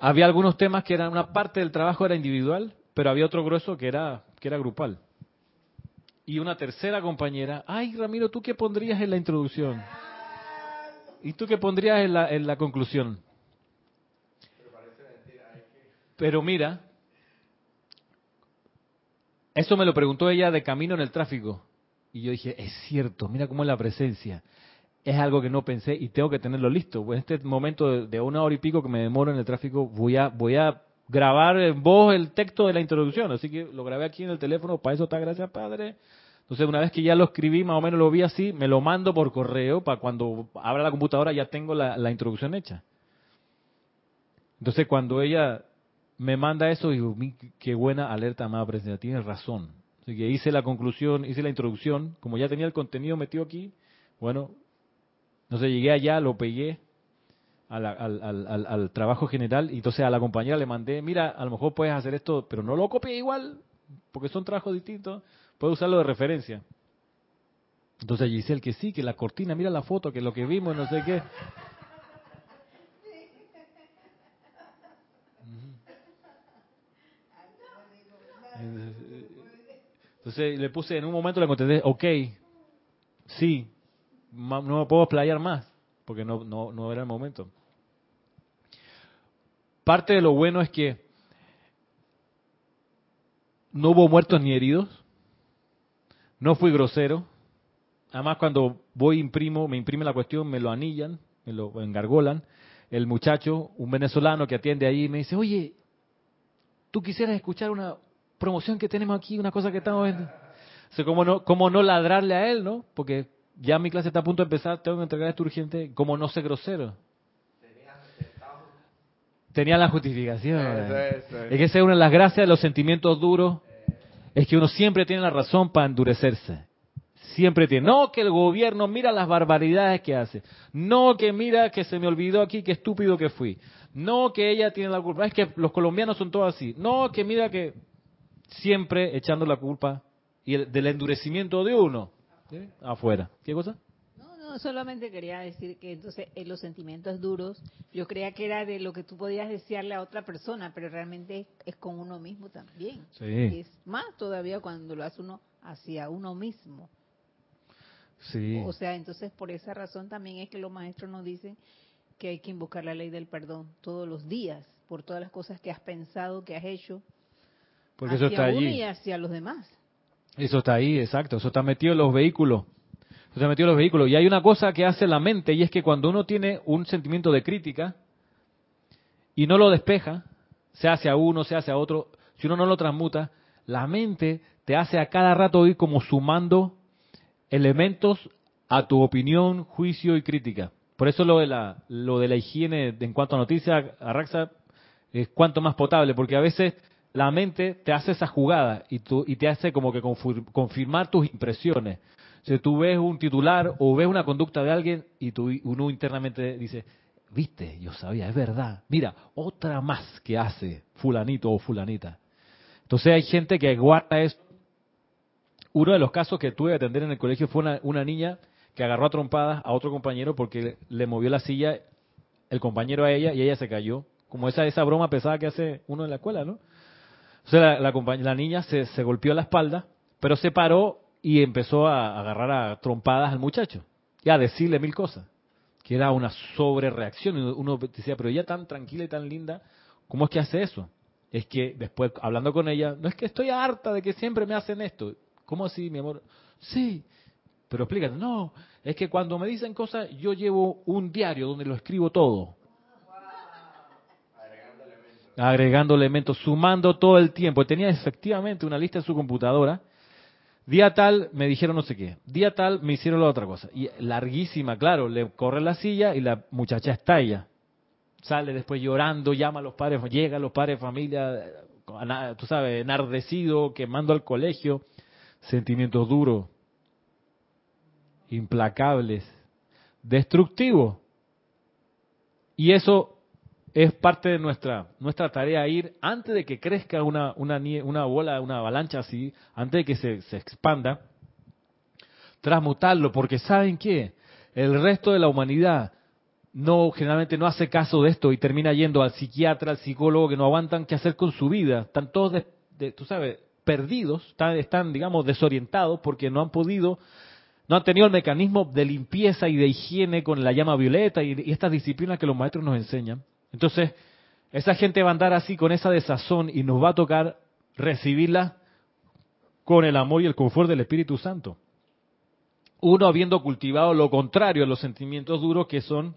Había algunos temas que eran, una parte del trabajo era individual, pero había otro grueso que era, que era grupal. Y una tercera compañera, ay Ramiro, ¿tú qué pondrías en la introducción? ¿Y tú qué pondrías en la, en la conclusión? Pero mira, eso me lo preguntó ella de camino en el tráfico. Y yo dije, es cierto, mira cómo es la presencia. Es algo que no pensé y tengo que tenerlo listo. Pues en este momento de, una hora y pico que me demoro en el tráfico, voy a, voy a grabar en voz el texto de la introducción. Así que lo grabé aquí en el teléfono, para eso está, gracias Padre. Entonces, una vez que ya lo escribí, más o menos lo vi así, me lo mando por correo para cuando abra la computadora ya tengo la, introducción hecha. Entonces, cuando ella me manda eso, digo, qué buena alerta, más presencia, tienes razón que hice la conclusión, hice la introducción, como ya tenía el contenido metido aquí, bueno, Entonces llegué allá, lo pegué al, trabajo general y entonces a la compañera le mandé, mira, a lo mejor puedes hacer esto, pero no lo copie igual, porque son trabajos distintos, puedes usarlo de referencia. Entonces Giselle, que sí, que la cortina, mira la foto, que lo que vimos, no sé qué. Entonces le puse, en un momento le contesté, ok, sí, no me puedo explayar más, porque no, no, no era el momento. Parte de lo bueno es que no hubo muertos ni heridos, no fui grosero, además cuando voy imprimo, me imprime la cuestión, me lo anillan, me lo engargolan, el muchacho, un venezolano que atiende ahí, me dice, oye, ¿tú quisieras escuchar una, promoción que tenemos aquí, una cosa que estamos viendo. O ¿cómo no, cómo no ladrarle a él, no? Porque ya mi clase está a punto de empezar, tengo que entregar esto urgente. ¿Cómo no ser grosero? Tenía la justificación. Es que esa es una de las gracias de los sentimientos duros. Es que uno siempre tiene la razón para endurecerse. Siempre tiene. No que el gobierno mira las barbaridades que hace. No que mira que se me olvidó aquí, qué estúpido que fui. No que ella tiene la culpa. Es que los colombianos son todos así. No que mira que siempre echando la culpa y el, del endurecimiento de uno afuera. ¿Qué cosa?
No, solamente quería decir que entonces en los sentimientos duros, yo creía que era de lo que tú podías desearle a otra persona, pero realmente es, con uno mismo también.
Sí.
Es más todavía cuando lo hace uno hacia uno mismo.
Sí.
O sea, entonces por esa razón también es que los maestros nos dicen que hay que invocar la ley del perdón todos los días por todas las cosas que has pensado, que has hecho,
porque eso está allí.
y hacia los demás.
Eso está ahí, exacto. Eso está metido en los vehículos. Metido en los vehículos. Y hay una cosa que hace la mente y es que cuando uno tiene un sentimiento de crítica y no lo despeja, sea hacia uno, sea hacia otro, si uno no lo transmuta, la mente te hace a cada rato ir como sumando elementos a tu opinión, juicio y crítica. Por eso lo de la, lo de la higiene en cuanto a noticias, Raxa, es cuanto más potable, porque a veces la mente te hace esa jugada y, tú, y te hace como que confirmar tus impresiones. Si tú ves un titular o ves una conducta de alguien y tú, uno internamente dice, viste, yo sabía, es verdad. Mira, otra más que hace fulanito o fulanita. Entonces hay gente que guarda eso. Uno de los casos que tuve que atender en el colegio fue una, una niña que agarró a trompadas a otro compañero porque le movió la silla el compañero a ella y ella se cayó. Como esa, esa broma pesada que hace uno en la escuela, ¿no? Entonces la, la, niña se, se, golpeó la espalda, pero se paró y empezó a, agarrar a trompadas al muchacho y a decirle mil cosas, que era una sobrereacción. Uno decía, pero ella tan tranquila y tan linda, ¿cómo es que hace eso? Es que después, hablando con ella, no es que estoy harta de que siempre me hacen esto. ¿Cómo así, mi amor? Sí, pero explícate, no, es que cuando me dicen cosas, yo llevo un diario donde lo escribo todo agregando elementos, sumando todo el tiempo. Tenía efectivamente una lista en su computadora. Día tal me dijeron no sé qué, día tal me hicieron la otra cosa. Y larguísima, claro, le corre la silla y la muchacha estalla. Sale después llorando, llama a los padres, llega a los padres de familia, tú sabes, enardecido, quemando al colegio, sentimientos duros, implacables, destructivos. Y eso es parte de nuestra nuestra tarea ir antes de que crezca una una, una bola, una avalancha así, antes de que se, se expanda, transmutarlo, porque saben qué, el resto de la humanidad no generalmente no hace caso de esto y termina yendo al psiquiatra, al psicólogo que no aguantan qué hacer con su vida, están todos, de, tú sabes, perdidos, están, están digamos desorientados porque no han podido no han tenido el mecanismo de limpieza y de higiene con la llama violeta y, y estas disciplinas que los maestros nos enseñan. Entonces, esa gente va a andar así con esa desazón y nos va a tocar recibirla con el amor y el confort del Espíritu Santo. Uno habiendo cultivado lo contrario a los sentimientos duros que son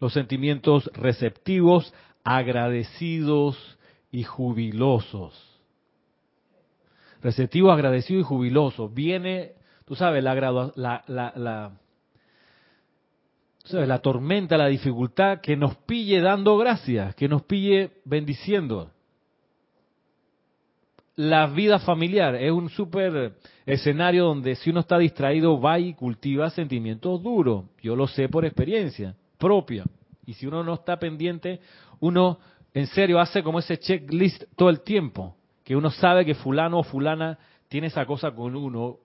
los sentimientos receptivos, agradecidos y jubilosos. Receptivo, agradecido y jubiloso. Viene, tú sabes, la, la, la, la tormenta, la dificultad, que nos pille dando gracias, que nos pille bendiciendo. la vida familiar es un súper escenario donde si uno está distraído va y cultiva sentimientos duros. Yo lo sé por experiencia propia. Y si uno no está pendiente, uno en serio hace como ese checklist todo el tiempo, que uno sabe que fulano o fulana tiene esa cosa con uno,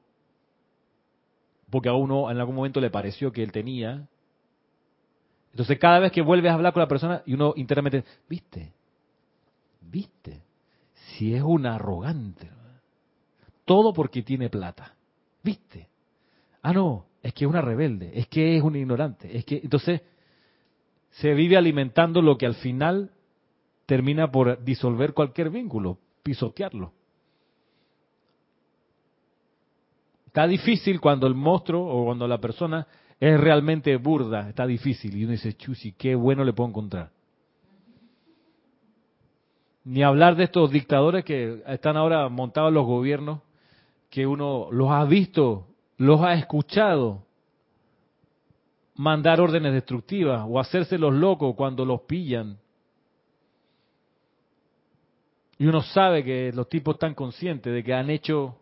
porque a uno en algún momento le pareció que él tenía. Entonces cada vez que vuelves a hablar con la persona y uno internamente, viste, viste, si es un arrogante, todo porque tiene plata, viste. Ah, no, es que es una rebelde, es que es un ignorante, es que entonces se vive alimentando lo que al final termina por disolver cualquier vínculo, pisotearlo. Está difícil cuando el monstruo o cuando la persona es realmente burda, está difícil. Y uno dice, chusi, qué bueno le puedo encontrar. Ni hablar de estos dictadores que están ahora montados en los gobiernos, que uno los ha visto, los ha escuchado, mandar órdenes destructivas o hacerse los locos cuando los pillan. Y uno sabe que los tipos están conscientes de que han hecho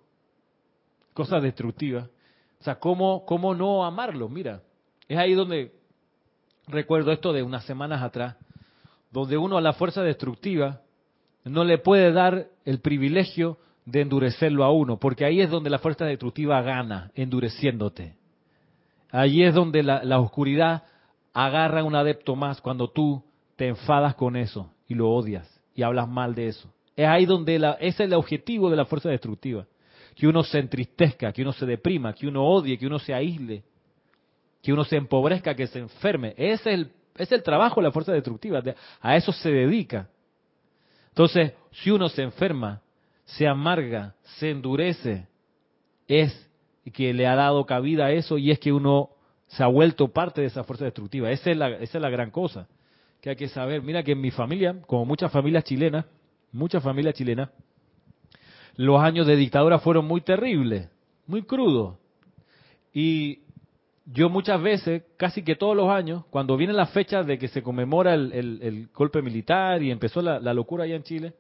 cosas destructivas. Sea, ¿cómo, cómo no amarlos? Mira, es ahí donde recuerdo esto de unas semanas atrás, donde uno a la fuerza destructiva no le puede dar el privilegio de endurecerlo a uno, porque ahí es donde la fuerza destructiva gana, endureciéndote. Allí es donde la, oscuridad agarra un adepto más cuando tú te enfadas con eso y lo odias y hablas mal de eso. Es ahí donde la, ese es el objetivo de la fuerza destructiva. Que uno se entristezca, que uno se deprima, que uno odie, que uno se aísle, que uno se empobrezca, que se enferme. Ese es el, es el trabajo de la fuerza destructiva. A eso se dedica. Entonces, si uno se enferma, se amarga, se endurece, es que le ha dado cabida a eso y es que uno se ha vuelto parte de esa fuerza destructiva. Esa es la, esa es la gran cosa que hay que saber. Mira que en mi familia, como muchas familias chilenas, muchas familias chilenas, los años de dictadura fueron muy terribles, muy crudos. Y yo muchas veces, casi que todos los años, cuando vienen las fechas de que se conmemora el, golpe militar y empezó la, la locura allá en Chile,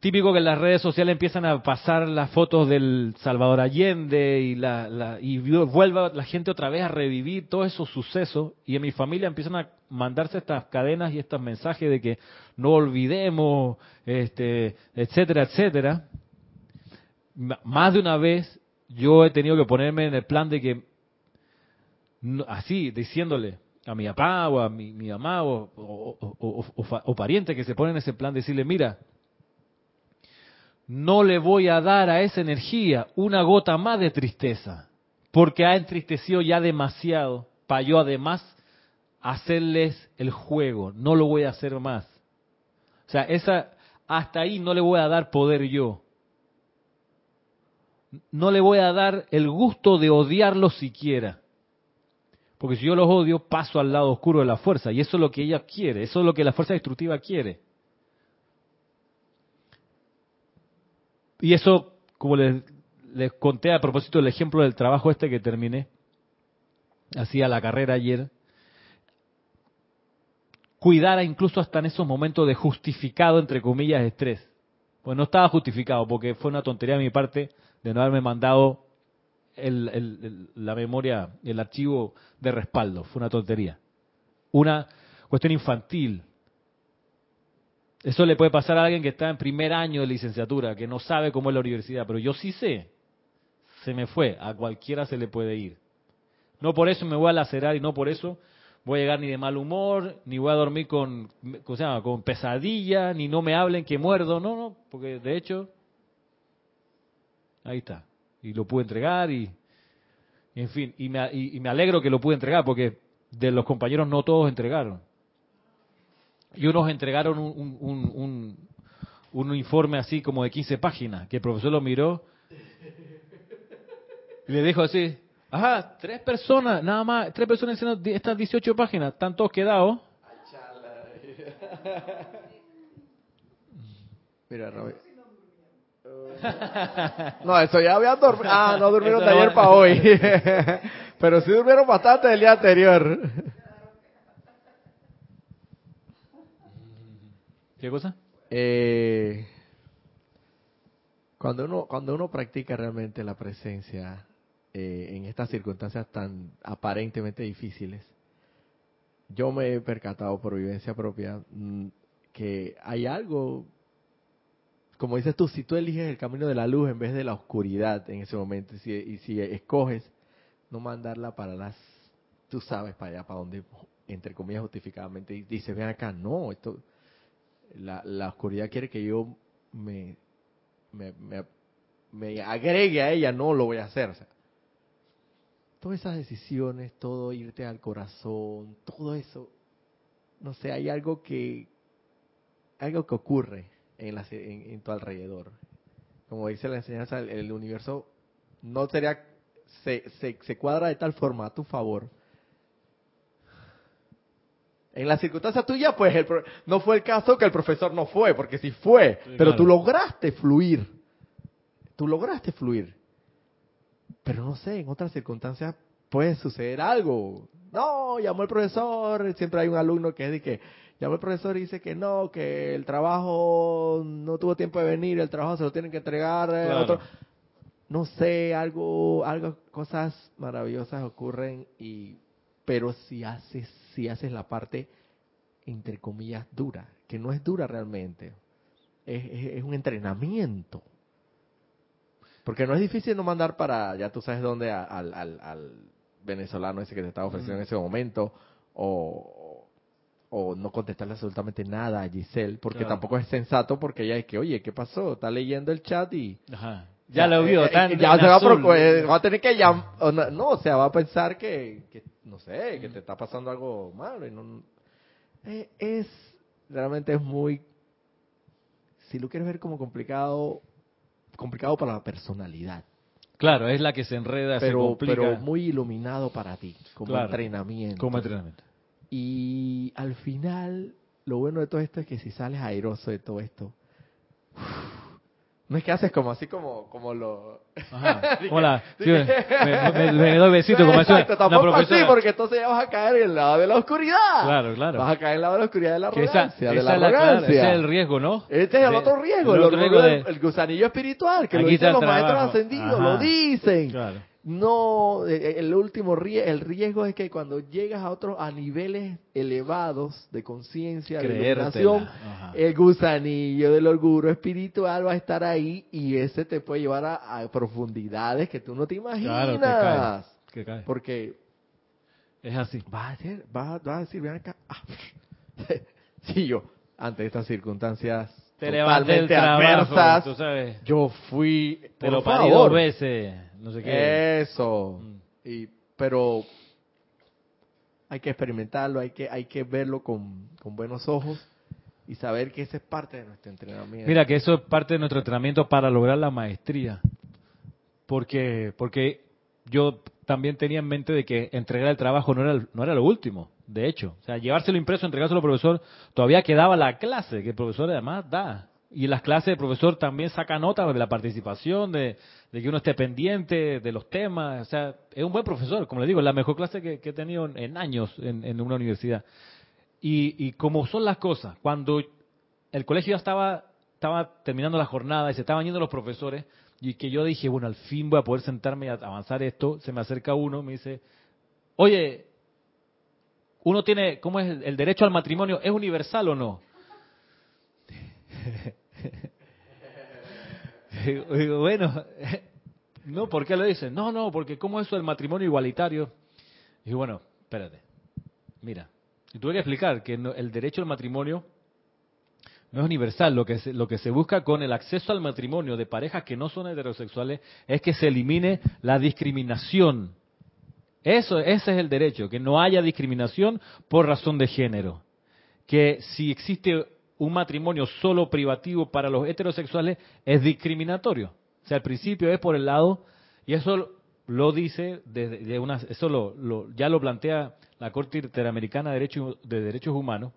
típico que en las redes sociales empiezan a pasar las fotos del Salvador Allende y, la, y vuelve la gente otra vez a revivir todos esos sucesos y en mi familia empiezan a mandarse estas cadenas y estos mensajes de que no olvidemos, este, etcétera, etcétera. Más de una vez yo he tenido que ponerme en el plan de que, así, diciéndole a mi papá o a mi, mamá o, o, pariente que se ponen en ese plan, decirle, mira, no le voy a dar a esa energía una gota más de tristeza, porque ha entristecido ya demasiado para yo además hacerles el juego, no lo voy a hacer más. O sea, esa hasta ahí no le voy a dar poder yo. No le voy a dar el gusto de odiarlos siquiera. Porque si yo los odio, paso al lado oscuro de la fuerza. Y eso es lo que ella quiere, eso es lo que la fuerza destructiva quiere. Y eso, como les, conté a propósito del ejemplo del trabajo este que terminé, hacía la carrera ayer, cuidara incluso hasta en esos momentos de justificado, entre comillas, estrés. Pues no estaba justificado, porque fue una tontería de mi parte de no haberme mandado la memoria, el archivo de respaldo. Fue una tontería. Una cuestión infantil, eso le puede pasar a alguien que está en primer año de licenciatura, que no sabe cómo es la universidad, pero yo sí sé. Se me fue, a cualquiera se le puede ir. No por eso me voy a lacerar y no por eso voy a llegar ni de mal humor, ni voy a dormir con, ¿cómo se llama? con pesadilla, ni no me hablen que muerdo, no, no, porque de hecho, ahí está. Y lo pude entregar y, en fin, y me, y me alegro que lo pude entregar porque de los compañeros no todos entregaron y unos entregaron un, un, un, informe así como de 15 páginas, que el profesor lo miró y le dijo así, ajá, tres personas, nada más, tres personas en estas 18 páginas, están todos quedados.
Mira, No, eso ya habían dormido. Ah, no durmieron de ayer para hoy. Pero sí durmieron bastante el día anterior.
¿Qué cosa?
Eh, Cuando uno, cuando uno practica realmente la presencia eh, en estas circunstancias tan aparentemente difíciles, yo me he percatado por vivencia propia mm, que hay algo, como dices tú, si tú eliges el camino de la luz en vez de la oscuridad en ese momento, si, si escoges no mandarla para las, tú sabes, para allá, para donde, entre comillas, justificadamente, y dices, ven acá, no, esto, la, la oscuridad quiere que yo me, me, me, agregue a ella, no lo voy a hacer. Todas esas decisiones, todo irte al corazón, todo eso, no sé, hay algo que, algo que ocurre en, la, en, tu alrededor. Como dice la enseñanza, el, universo no sería, se, se, se, cuadra de tal forma a tu favor. En la circunstancia tuya, pues el, no fue el caso que el profesor no fue, porque sí fue, pero tú lograste fluir. Tú lograste fluir. Pero no sé, en otras circunstancias puede suceder algo. No, llamó el profesor, siempre hay un alumno que dice que llamó el profesor y dice que no, que el trabajo no tuvo tiempo de venir, el trabajo se lo tienen que entregar eh, otro. No sé, algo, algo, cosas maravillosas ocurren y, pero si haces, si haces la parte entre comillas dura, que no es dura realmente, es, es un entrenamiento porque no es difícil no mandar para, ya tú sabes dónde, al, al, al venezolano ese que te estaba ofreciendo en ese momento, o, o no contestarle absolutamente nada a Giselle, porque tampoco es sensato, porque ella es que, oye, ¿qué pasó? Está leyendo el chat y...
Ajá. Ya, lo vio,
eh, eh, ya se va, a, eh, va, a tener que llamar, no, o sea, va a pensar que, que no sé, que te está pasando algo malo. Y no, es, realmente es muy, si lo quieres ver como complicado, complicado para la personalidad.
Claro, es la que se enreda,
pero,
se complica.
Pero muy iluminado para ti, como entrenamiento.
Como entrenamiento.
Y al final, lo bueno de todo esto es que si sales airoso de todo esto, no es que haces como así como como lo
Ajá. Hola. Sí, me, me, me, doy besito como eso.
Exacto, tampoco así porque entonces ya vas a caer en el lado de la oscuridad.
Claro, claro.
Vas a caer en el lado de la oscuridad de la arrogancia,
esa,
de
esa
la arrogancia.
ese es el riesgo, ¿no?
Este es el otro riesgo, el, otro riesgo, del, el gusanillo espiritual, que lo dicen los maestros ascendidos, lo dicen. Claro. No, eh, eh, el último el riesgo es que cuando llegas a otros a niveles elevados de conciencia, de iluminación, el gusanillo del orgullo espiritual va a estar ahí y ese te puede llevar a, profundidades que tú no te imaginas. Claro,
que cae,
Porque
es así.
Va a, ser, va, a decir, ven acá. sí, yo, ante estas circunstancias
te totalmente adversas,
yo fui,
te lo parí dos veces no sé qué.
Eso. Mm. Y, pero hay que experimentarlo, hay que, hay que verlo con, con buenos ojos y saber que esa es parte de nuestro entrenamiento.
Mira, que eso es parte de nuestro entrenamiento para lograr la maestría. Porque, porque yo también tenía en mente de que entregar el trabajo no era, no era lo último, de hecho. O sea, llevárselo impreso, entregárselo al profesor, todavía quedaba la clase que el profesor además da. Y las clases de profesor también saca nota de la participación, de, que uno esté pendiente de los temas. O sea, es un buen profesor, como le digo, es la mejor clase que, he tenido en años en, una universidad. Y, y, como son las cosas, cuando el colegio ya estaba, estaba terminando la jornada y se estaban yendo los profesores, y que yo dije, bueno, al fin voy a poder sentarme y avanzar esto, se me acerca uno, me dice, oye, uno tiene, ¿cómo es el derecho al matrimonio? ¿Es universal o no? Digo, bueno, no, ¿por qué lo dicen? No, no, porque ¿cómo es eso del matrimonio igualitario? Y bueno, espérate, mira, tuve que explicar que el derecho al matrimonio no es universal. Lo que, se, lo que se busca con el acceso al matrimonio de parejas que no son heterosexuales es que se elimine la discriminación. Eso, ese es el derecho, que no haya discriminación por razón de género. Que si existe un matrimonio solo privativo para los heterosexuales es discriminatorio. O sea, al principio es por el lado, y eso lo dice desde una, eso lo, ya lo plantea la Corte Interamericana de Derechos, de Derechos Humanos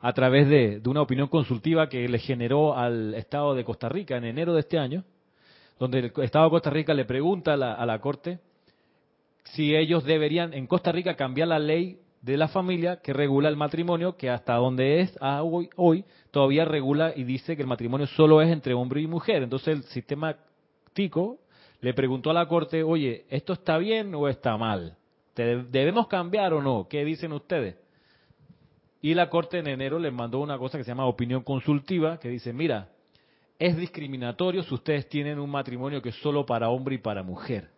a través de, una opinión consultiva que le generó al Estado de Costa Rica en enero de este año, donde el Estado de Costa Rica le pregunta a la, a la Corte si ellos deberían en Costa Rica cambiar la ley de la familia que regula el matrimonio, que hasta donde es hoy, hoy todavía regula y dice que el matrimonio solo es entre hombre y mujer. Entonces el sistema tico le preguntó a la corte, oye, ¿esto está bien o está mal? ¿Debemos cambiar o no? ¿Qué dicen ustedes? Y la corte en enero les mandó una cosa que se llama opinión consultiva, que dice, mira, es discriminatorio si ustedes tienen un matrimonio que es solo para hombre y para mujer.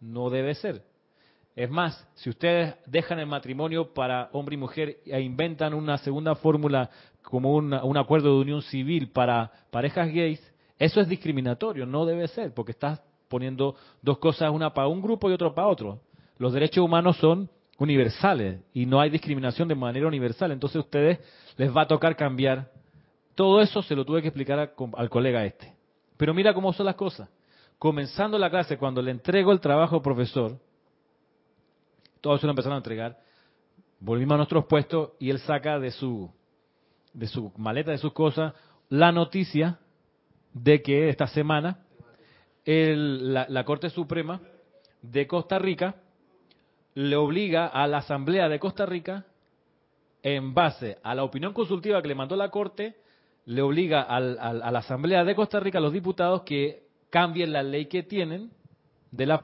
No debe ser. Es más, si ustedes dejan el matrimonio para hombre y mujer e inventan una segunda fórmula como un acuerdo de unión civil para parejas gays, eso es discriminatorio, no debe ser, porque estás poniendo dos cosas, una para un grupo y otra para otro. Los derechos humanos son universales y no hay discriminación de manera universal, entonces a ustedes les va a tocar cambiar. Todo eso se lo tuve que explicar al colega este. Pero mira cómo son las cosas. Comenzando la clase, cuando le entrego el trabajo al profesor, todos se lo empezaron a entregar. Volvimos a nuestros puestos y él saca de su, de su maleta, de sus cosas, la noticia de que esta semana la, Corte Suprema de Costa Rica le obliga a la Asamblea de Costa Rica, en base a la opinión consultiva que le mandó la Corte, le obliga a la Asamblea de Costa Rica, a los diputados, que cambien la ley que tienen de la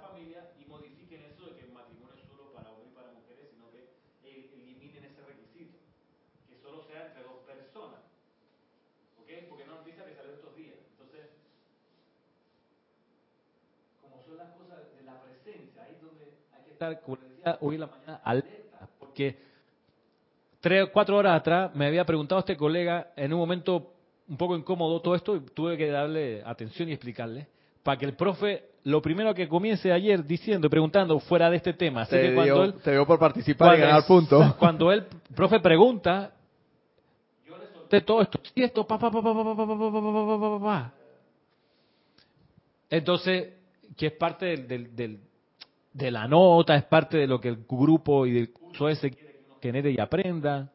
estar, como decía, hoy en la mañana alerta, porque tres, cuatro horas atrás me había preguntado este colega en un momento un poco incómodo todo esto y tuve que darle atención y explicarle para que el profe lo primero que comience ayer diciendo, preguntando fuera de este tema. Así
te,
que cuando él,
te por participar y ganar puntos.
Cuando el profe pregunta, yo le solté todo esto, y esto, pa, pa, pa, pa, pa, pa, pa, pa, pa, pa, Entonces, que es parte del, del, del, de la nota, es parte de lo que el grupo y del curso ese quiere que uno genere y aprenda.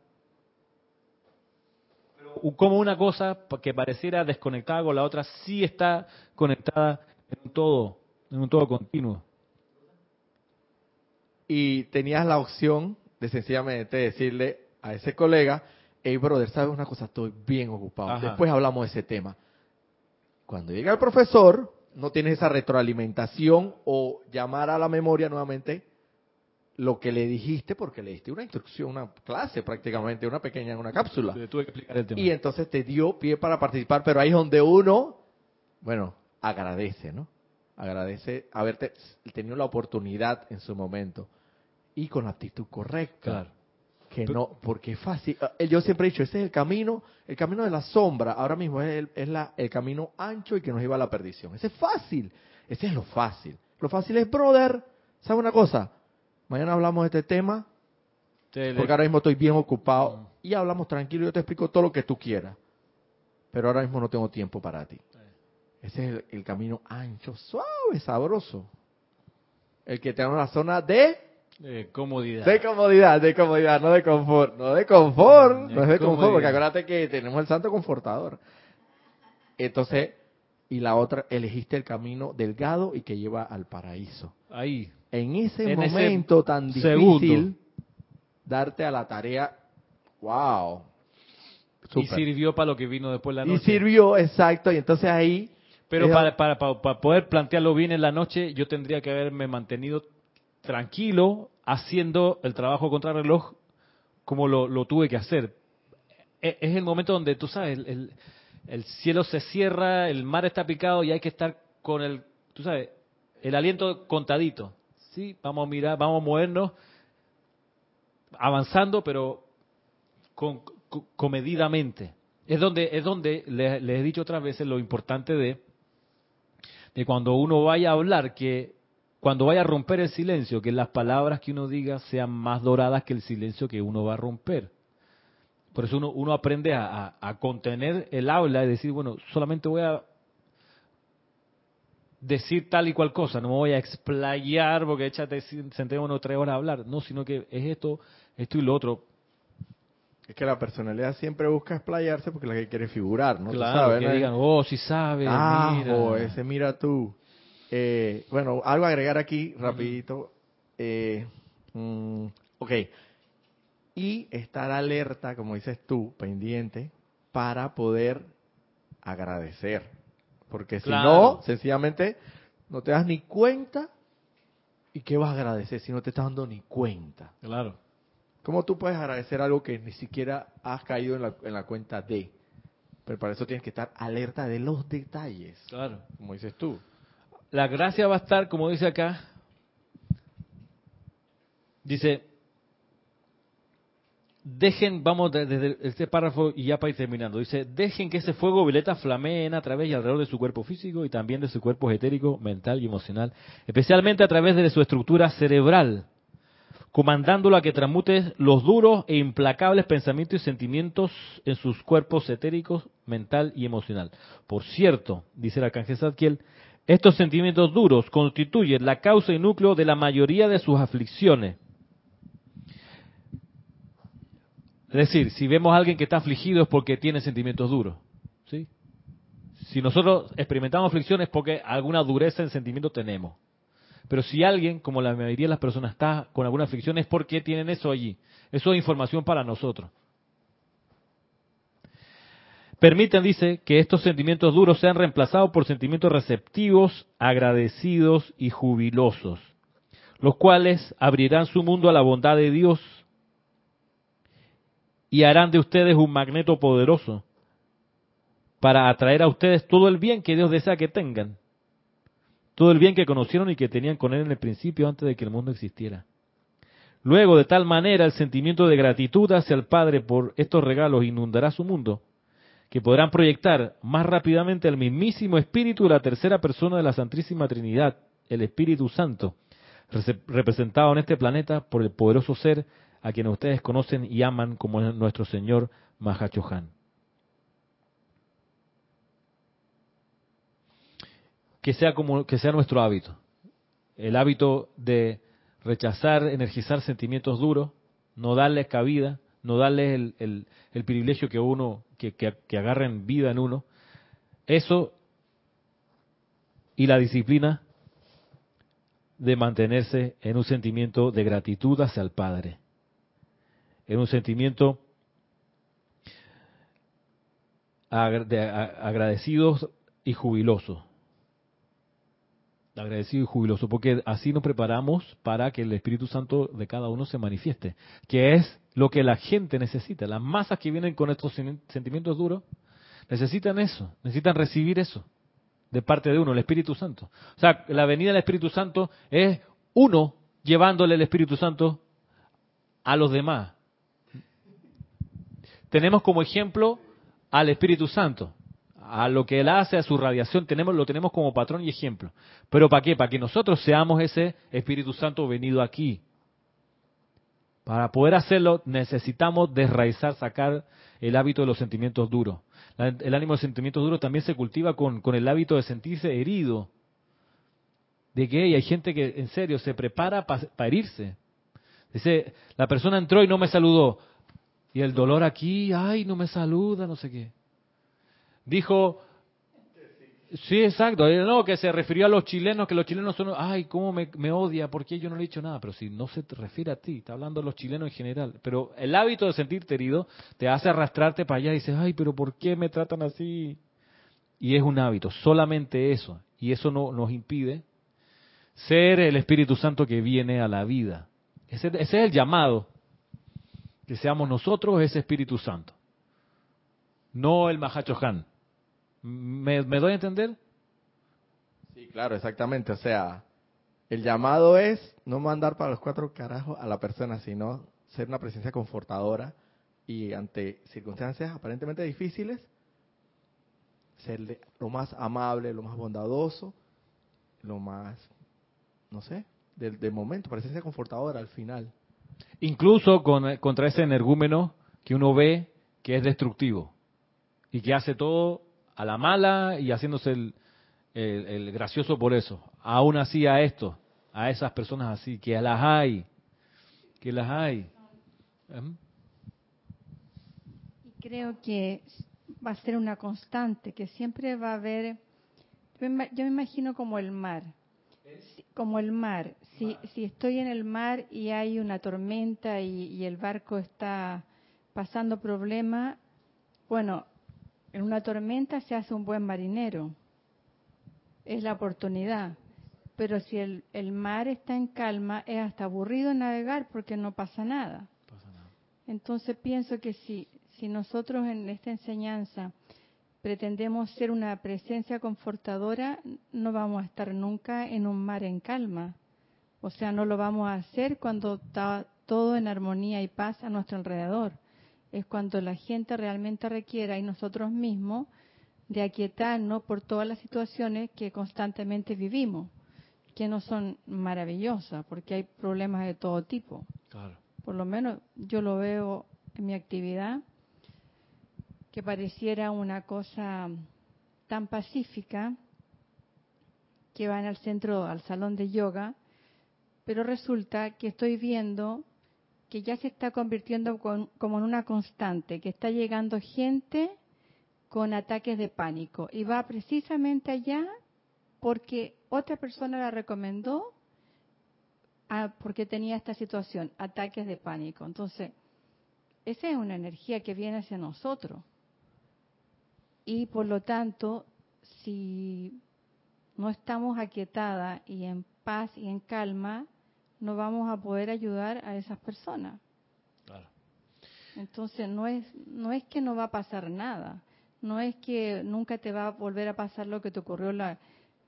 Pero como una cosa que pareciera desconectada con la otra, sí está conectada en un todo, en un todo continuo.
Y tenías la opción de sencillamente decirle a ese colega, hey brother, ¿sabes una cosa? Estoy bien ocupado. Después hablamos de ese tema. Cuando llega el profesor, no tienes esa retroalimentación o llamar a la memoria nuevamente lo que le dijiste porque le diste una instrucción, una clase prácticamente, una pequeña, una cápsula. Y entonces te dio pie para participar, pero ahí es donde uno, bueno, agradece, ¿no? Agradece haberte tenido la oportunidad en su momento y con la actitud correcta. Claro que no, porque es fácil. Ah, yo siempre he dicho, ese es el camino, el camino de la sombra, ahora mismo es, el, es la, el camino ancho y que nos lleva a la perdición. Ese es fácil, ese es lo fácil. Lo fácil es, brother, ¿sabe una cosa? Mañana hablamos de este tema, porque ahora mismo estoy bien ocupado y hablamos tranquilo, yo te explico todo lo que tú quieras, pero ahora mismo no tengo tiempo para ti. Ese es el, el camino ancho, suave, sabroso. El que tenga una zona de
de comodidad.
De comodidad, de comodidad, no de confort. No de confort, no es de confort, porque acuérdate que tenemos el santo confortador. Entonces, y la otra, elegiste el camino delgado y que lleva al paraíso.
Ahí.
En ese momento tan difícil, darte a la tarea, wow.
Y sirvió para lo que vino después la noche.
Y sirvió, exacto, y entonces ahí...
Pero para, para, para poder plantearlo bien en la noche, yo tendría que haberme mantenido tranquilo, haciendo el trabajo contra reloj como lo, tuve que hacer. E, es el momento donde, tú sabes, el, el, cielo se cierra, el mar está picado y hay que estar con el, tú sabes, el aliento contadito. Sí, vamos a mirar, vamos a movernos, avanzando, pero con, comedidamente. Es donde, es donde les, les he dicho otras veces lo importante de, de cuando uno vaya a hablar, que cuando vaya a romper el silencio, que las palabras que uno diga sean más doradas que el silencio que uno va a romper. Por eso uno, aprende a, contener el habla y decir, bueno, solamente voy a decir tal y cual cosa, no me voy a explayar porque échate, sentémonos tres horas a hablar. No, sino que es esto, esto y lo otro.
Es que la personalidad siempre busca explayarse porque la que quiere figurar, ¿no?
Claro, que digan, oh, si sabe,
ah, mira. ese mira tú. Eh, bueno, algo a agregar aquí rapidito. Eh, mm, ok, y estar alerta, como dices tú, pendiente, para poder agradecer. Porque si
Claro.
no, sencillamente no te das ni cuenta. ¿Y qué vas a agradecer si no te estás dando ni cuenta?
Claro.
¿Cómo tú puedes agradecer algo que ni siquiera has caído en la, en la cuenta de? Pero para eso tienes que estar alerta de los detalles,
Claro.
como dices tú.
La gracia va a estar, como dice acá, dice, dejen, vamos de- desde este párrafo y ya para ir terminando, dice, dejen que ese fuego violeta flameen a través y alrededor de su cuerpo físico y también de su cuerpo etérico, mental y emocional, especialmente a través de su estructura cerebral, comandándolo a que transmute los duros e implacables pensamientos y sentimientos en sus cuerpos etéricos, mental y emocional. Por cierto, dice el arcángel Zadkiel, estos sentimientos duros constituyen la causa y núcleo de la mayoría de sus aflicciones. Es decir, si vemos a alguien que está afligido es porque tiene sentimientos duros. ¿sí? Si nosotros experimentamos aflicciones es porque alguna dureza en sentimiento tenemos. Pero si alguien, como la mayoría de las personas, está con alguna aflicción es porque tienen eso allí. Eso es información para nosotros. Permiten, dice, que estos sentimientos duros sean reemplazados por sentimientos receptivos, agradecidos y jubilosos, los cuales abrirán su mundo a la bondad de Dios y harán de ustedes un magneto poderoso para atraer a ustedes todo el bien que Dios desea que tengan, todo el bien que conocieron y que tenían con Él en el principio antes de que el mundo existiera. Luego, de tal manera, el sentimiento de gratitud hacia el Padre por estos regalos inundará su mundo, que podrán proyectar más rápidamente el mismísimo Espíritu de la tercera persona de la Santísima Trinidad, el Espíritu Santo, rese- representado en este planeta por el poderoso ser a quien ustedes conocen y aman como es nuestro Señor Mahachohan. Que sea como que sea nuestro hábito, el hábito de rechazar, energizar sentimientos duros, no darles cabida, no darles el- el privilegio que uno, que, agarren vida en uno. Eso y la disciplina de mantenerse en un sentimiento de gratitud hacia el Padre, en un sentimiento agradecidos y jubilosos. Agradecido y jubiloso, porque así nos preparamos para que el Espíritu Santo de cada uno se manifieste, que es lo que la gente necesita. Las masas que vienen con estos sen- sentimientos duros necesitan eso, necesitan recibir eso de parte de uno, el Espíritu Santo. O sea, la venida del Espíritu Santo es uno llevándole el Espíritu Santo a los demás. Tenemos como ejemplo al Espíritu Santo, a lo que él hace, a su radiación, tenemos, lo tenemos como patrón y ejemplo. Pero ¿para qué? Para que nosotros seamos ese Espíritu Santo venido aquí. Para poder hacerlo necesitamos desraizar, sacar el hábito de los sentimientos duros. El ánimo de sentimientos duros también se cultiva con, el hábito de sentirse herido. De que hay gente que en serio se prepara para herirse. Dice, la persona entró y no me saludó. Y el dolor aquí, ay, no me saluda, no sé qué. Dijo, sí, exacto, eh, no, que se refirió a los chilenos, que los chilenos son, ay, cómo me, me odia, porque yo no le he dicho nada, pero si no se te refiere a ti, está hablando de los chilenos en general. Pero el hábito de sentirte herido te hace arrastrarte para allá y dices, ay, pero ¿por qué me tratan así? Y es un hábito, solamente eso. Y eso no nos impide ser el Espíritu Santo que viene a la vida. Ese, ese es el llamado. Que seamos nosotros ese Espíritu Santo. No el Mahachohan. ¿Me, ¿Me doy a entender?
Sí, claro, exactamente. O sea, el llamado es no mandar para los cuatro carajos a la persona, sino ser una presencia confortadora y ante circunstancias aparentemente difíciles, ser lo más amable, lo más bondadoso, lo más, no sé, del, del momento, presencia confortadora al final.
Incluso con, contra ese energúmeno que uno ve que es destructivo y que hace todo a la mala y haciéndose el, el- gracioso por eso. Aún así a esto, a esas personas así, que las hay, que las hay. Ujú.
Y creo que va a ser una constante, que siempre va a haber, yo me, imagino como el mar, como el mar. si, si estoy en el mar y hay una tormenta y, y el barco está pasando problemas, bueno, en una tormenta se hace un buen marinero. Es la oportunidad. Pero si el, el mar está en calma, es hasta aburrido navegar porque no pasa nada.
Pasa nada.
Entonces pienso que si, si nosotros en esta enseñanza pretendemos ser una presencia confortadora, no vamos a estar nunca en un mar en calma. O sea, no lo vamos a hacer cuando está todo en armonía y paz a nuestro alrededor. Es cuando la gente realmente requiera y nosotros mismos de aquietarnos por todas las situaciones que constantemente vivimos, que no son maravillosas, porque hay problemas de todo tipo.
Claro.
Por lo menos yo lo veo en mi actividad, que pareciera una cosa tan pacífica, que van al centro, al salón de yoga, pero resulta que estoy viendo que ya se está convirtiendo con- como en una constante, que está llegando gente con ataques de pánico y va precisamente allá porque otra persona la recomendó ah, porque tenía esta situación, ataques de pánico. Entonces, esa es una energía que viene hacia nosotros. Y por lo tanto, si no estamos aquietadas y en paz y en calma, no vamos a poder ayudar a esas personas.
Claro.
Entonces no es no es que no va a pasar nada, no es que nunca te va a volver a pasar lo que te ocurrió la-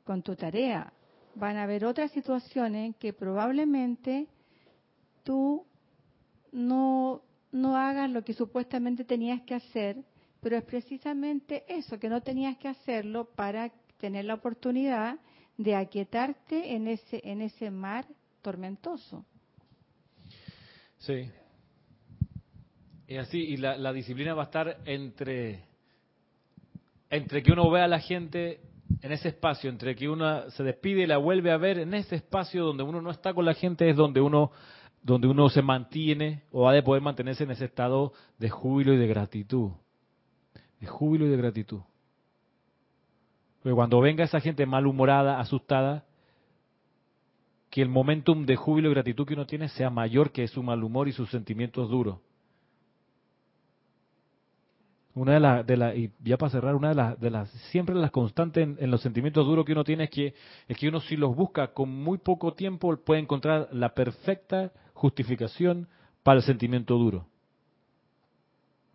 con tu tarea. Van a haber otras situaciones que probablemente tú no no hagas lo que supuestamente tenías que hacer, pero es precisamente eso que no tenías que hacerlo para tener la oportunidad de aquietarte en ese en ese mar tormentoso.
Sí. Y así, y la, la disciplina va a estar entre, entre que uno vea a la gente en ese espacio, entre que uno se despide y la vuelve a ver en ese espacio donde uno no está con la gente, es donde uno, donde uno se mantiene o ha de poder mantenerse en ese estado de júbilo y de gratitud. De júbilo y de gratitud. Porque cuando venga esa gente malhumorada, asustada, que el momentum de júbilo y gratitud que uno tiene sea mayor que su mal humor y sus sentimientos duros. Una de las, de la, y ya para cerrar, una de las, de las, siempre las constantes en, en los sentimientos duros que uno tiene es que, es que uno si los busca con muy poco tiempo puede encontrar la perfecta justificación para el sentimiento duro.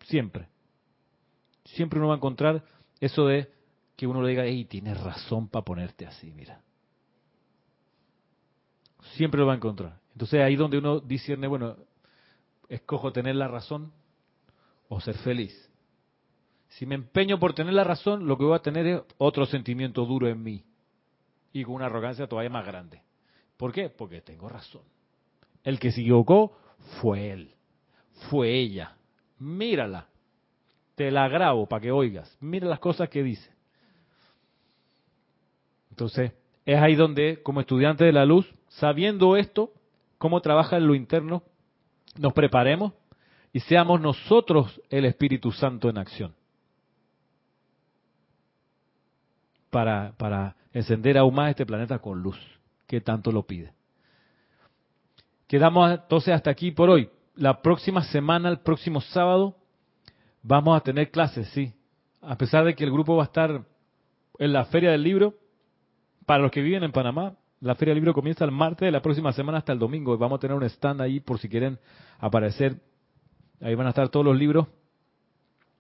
Siempre. Siempre uno va a encontrar eso de que uno le diga, hey, tienes razón para ponerte así, mira siempre lo va a encontrar. Entonces ahí donde uno discierne, bueno, escojo tener la razón o ser feliz. Si me empeño por tener la razón, lo que voy a tener es otro sentimiento duro en mí y con una arrogancia todavía más grande. ¿Por qué? Porque tengo razón. El que se equivocó fue él, fue ella. Mírala, te la grabo para que oigas. Mira las cosas que dice. Entonces, es ahí donde, como estudiante de la luz, sabiendo esto, cómo trabaja en lo interno, nos preparemos y seamos nosotros el Espíritu Santo en acción. Para, para encender aún más este planeta con luz, que tanto lo pide. Quedamos entonces hasta aquí por hoy. La próxima semana, el próximo sábado, vamos a tener clases, sí. A pesar de que el grupo va a estar en la Feria del Libro, para los que viven en Panamá, la Feria del Libro comienza el martes de la próxima semana hasta el domingo. Vamos a tener un stand ahí por si quieren aparecer. Ahí van a estar todos los libros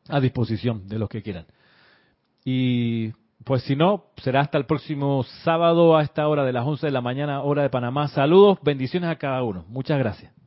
a disposición de los que quieran. Y pues si no, será hasta el próximo sábado a esta hora de las 11 de la mañana, hora de Panamá. Saludos, bendiciones a cada uno. Muchas gracias.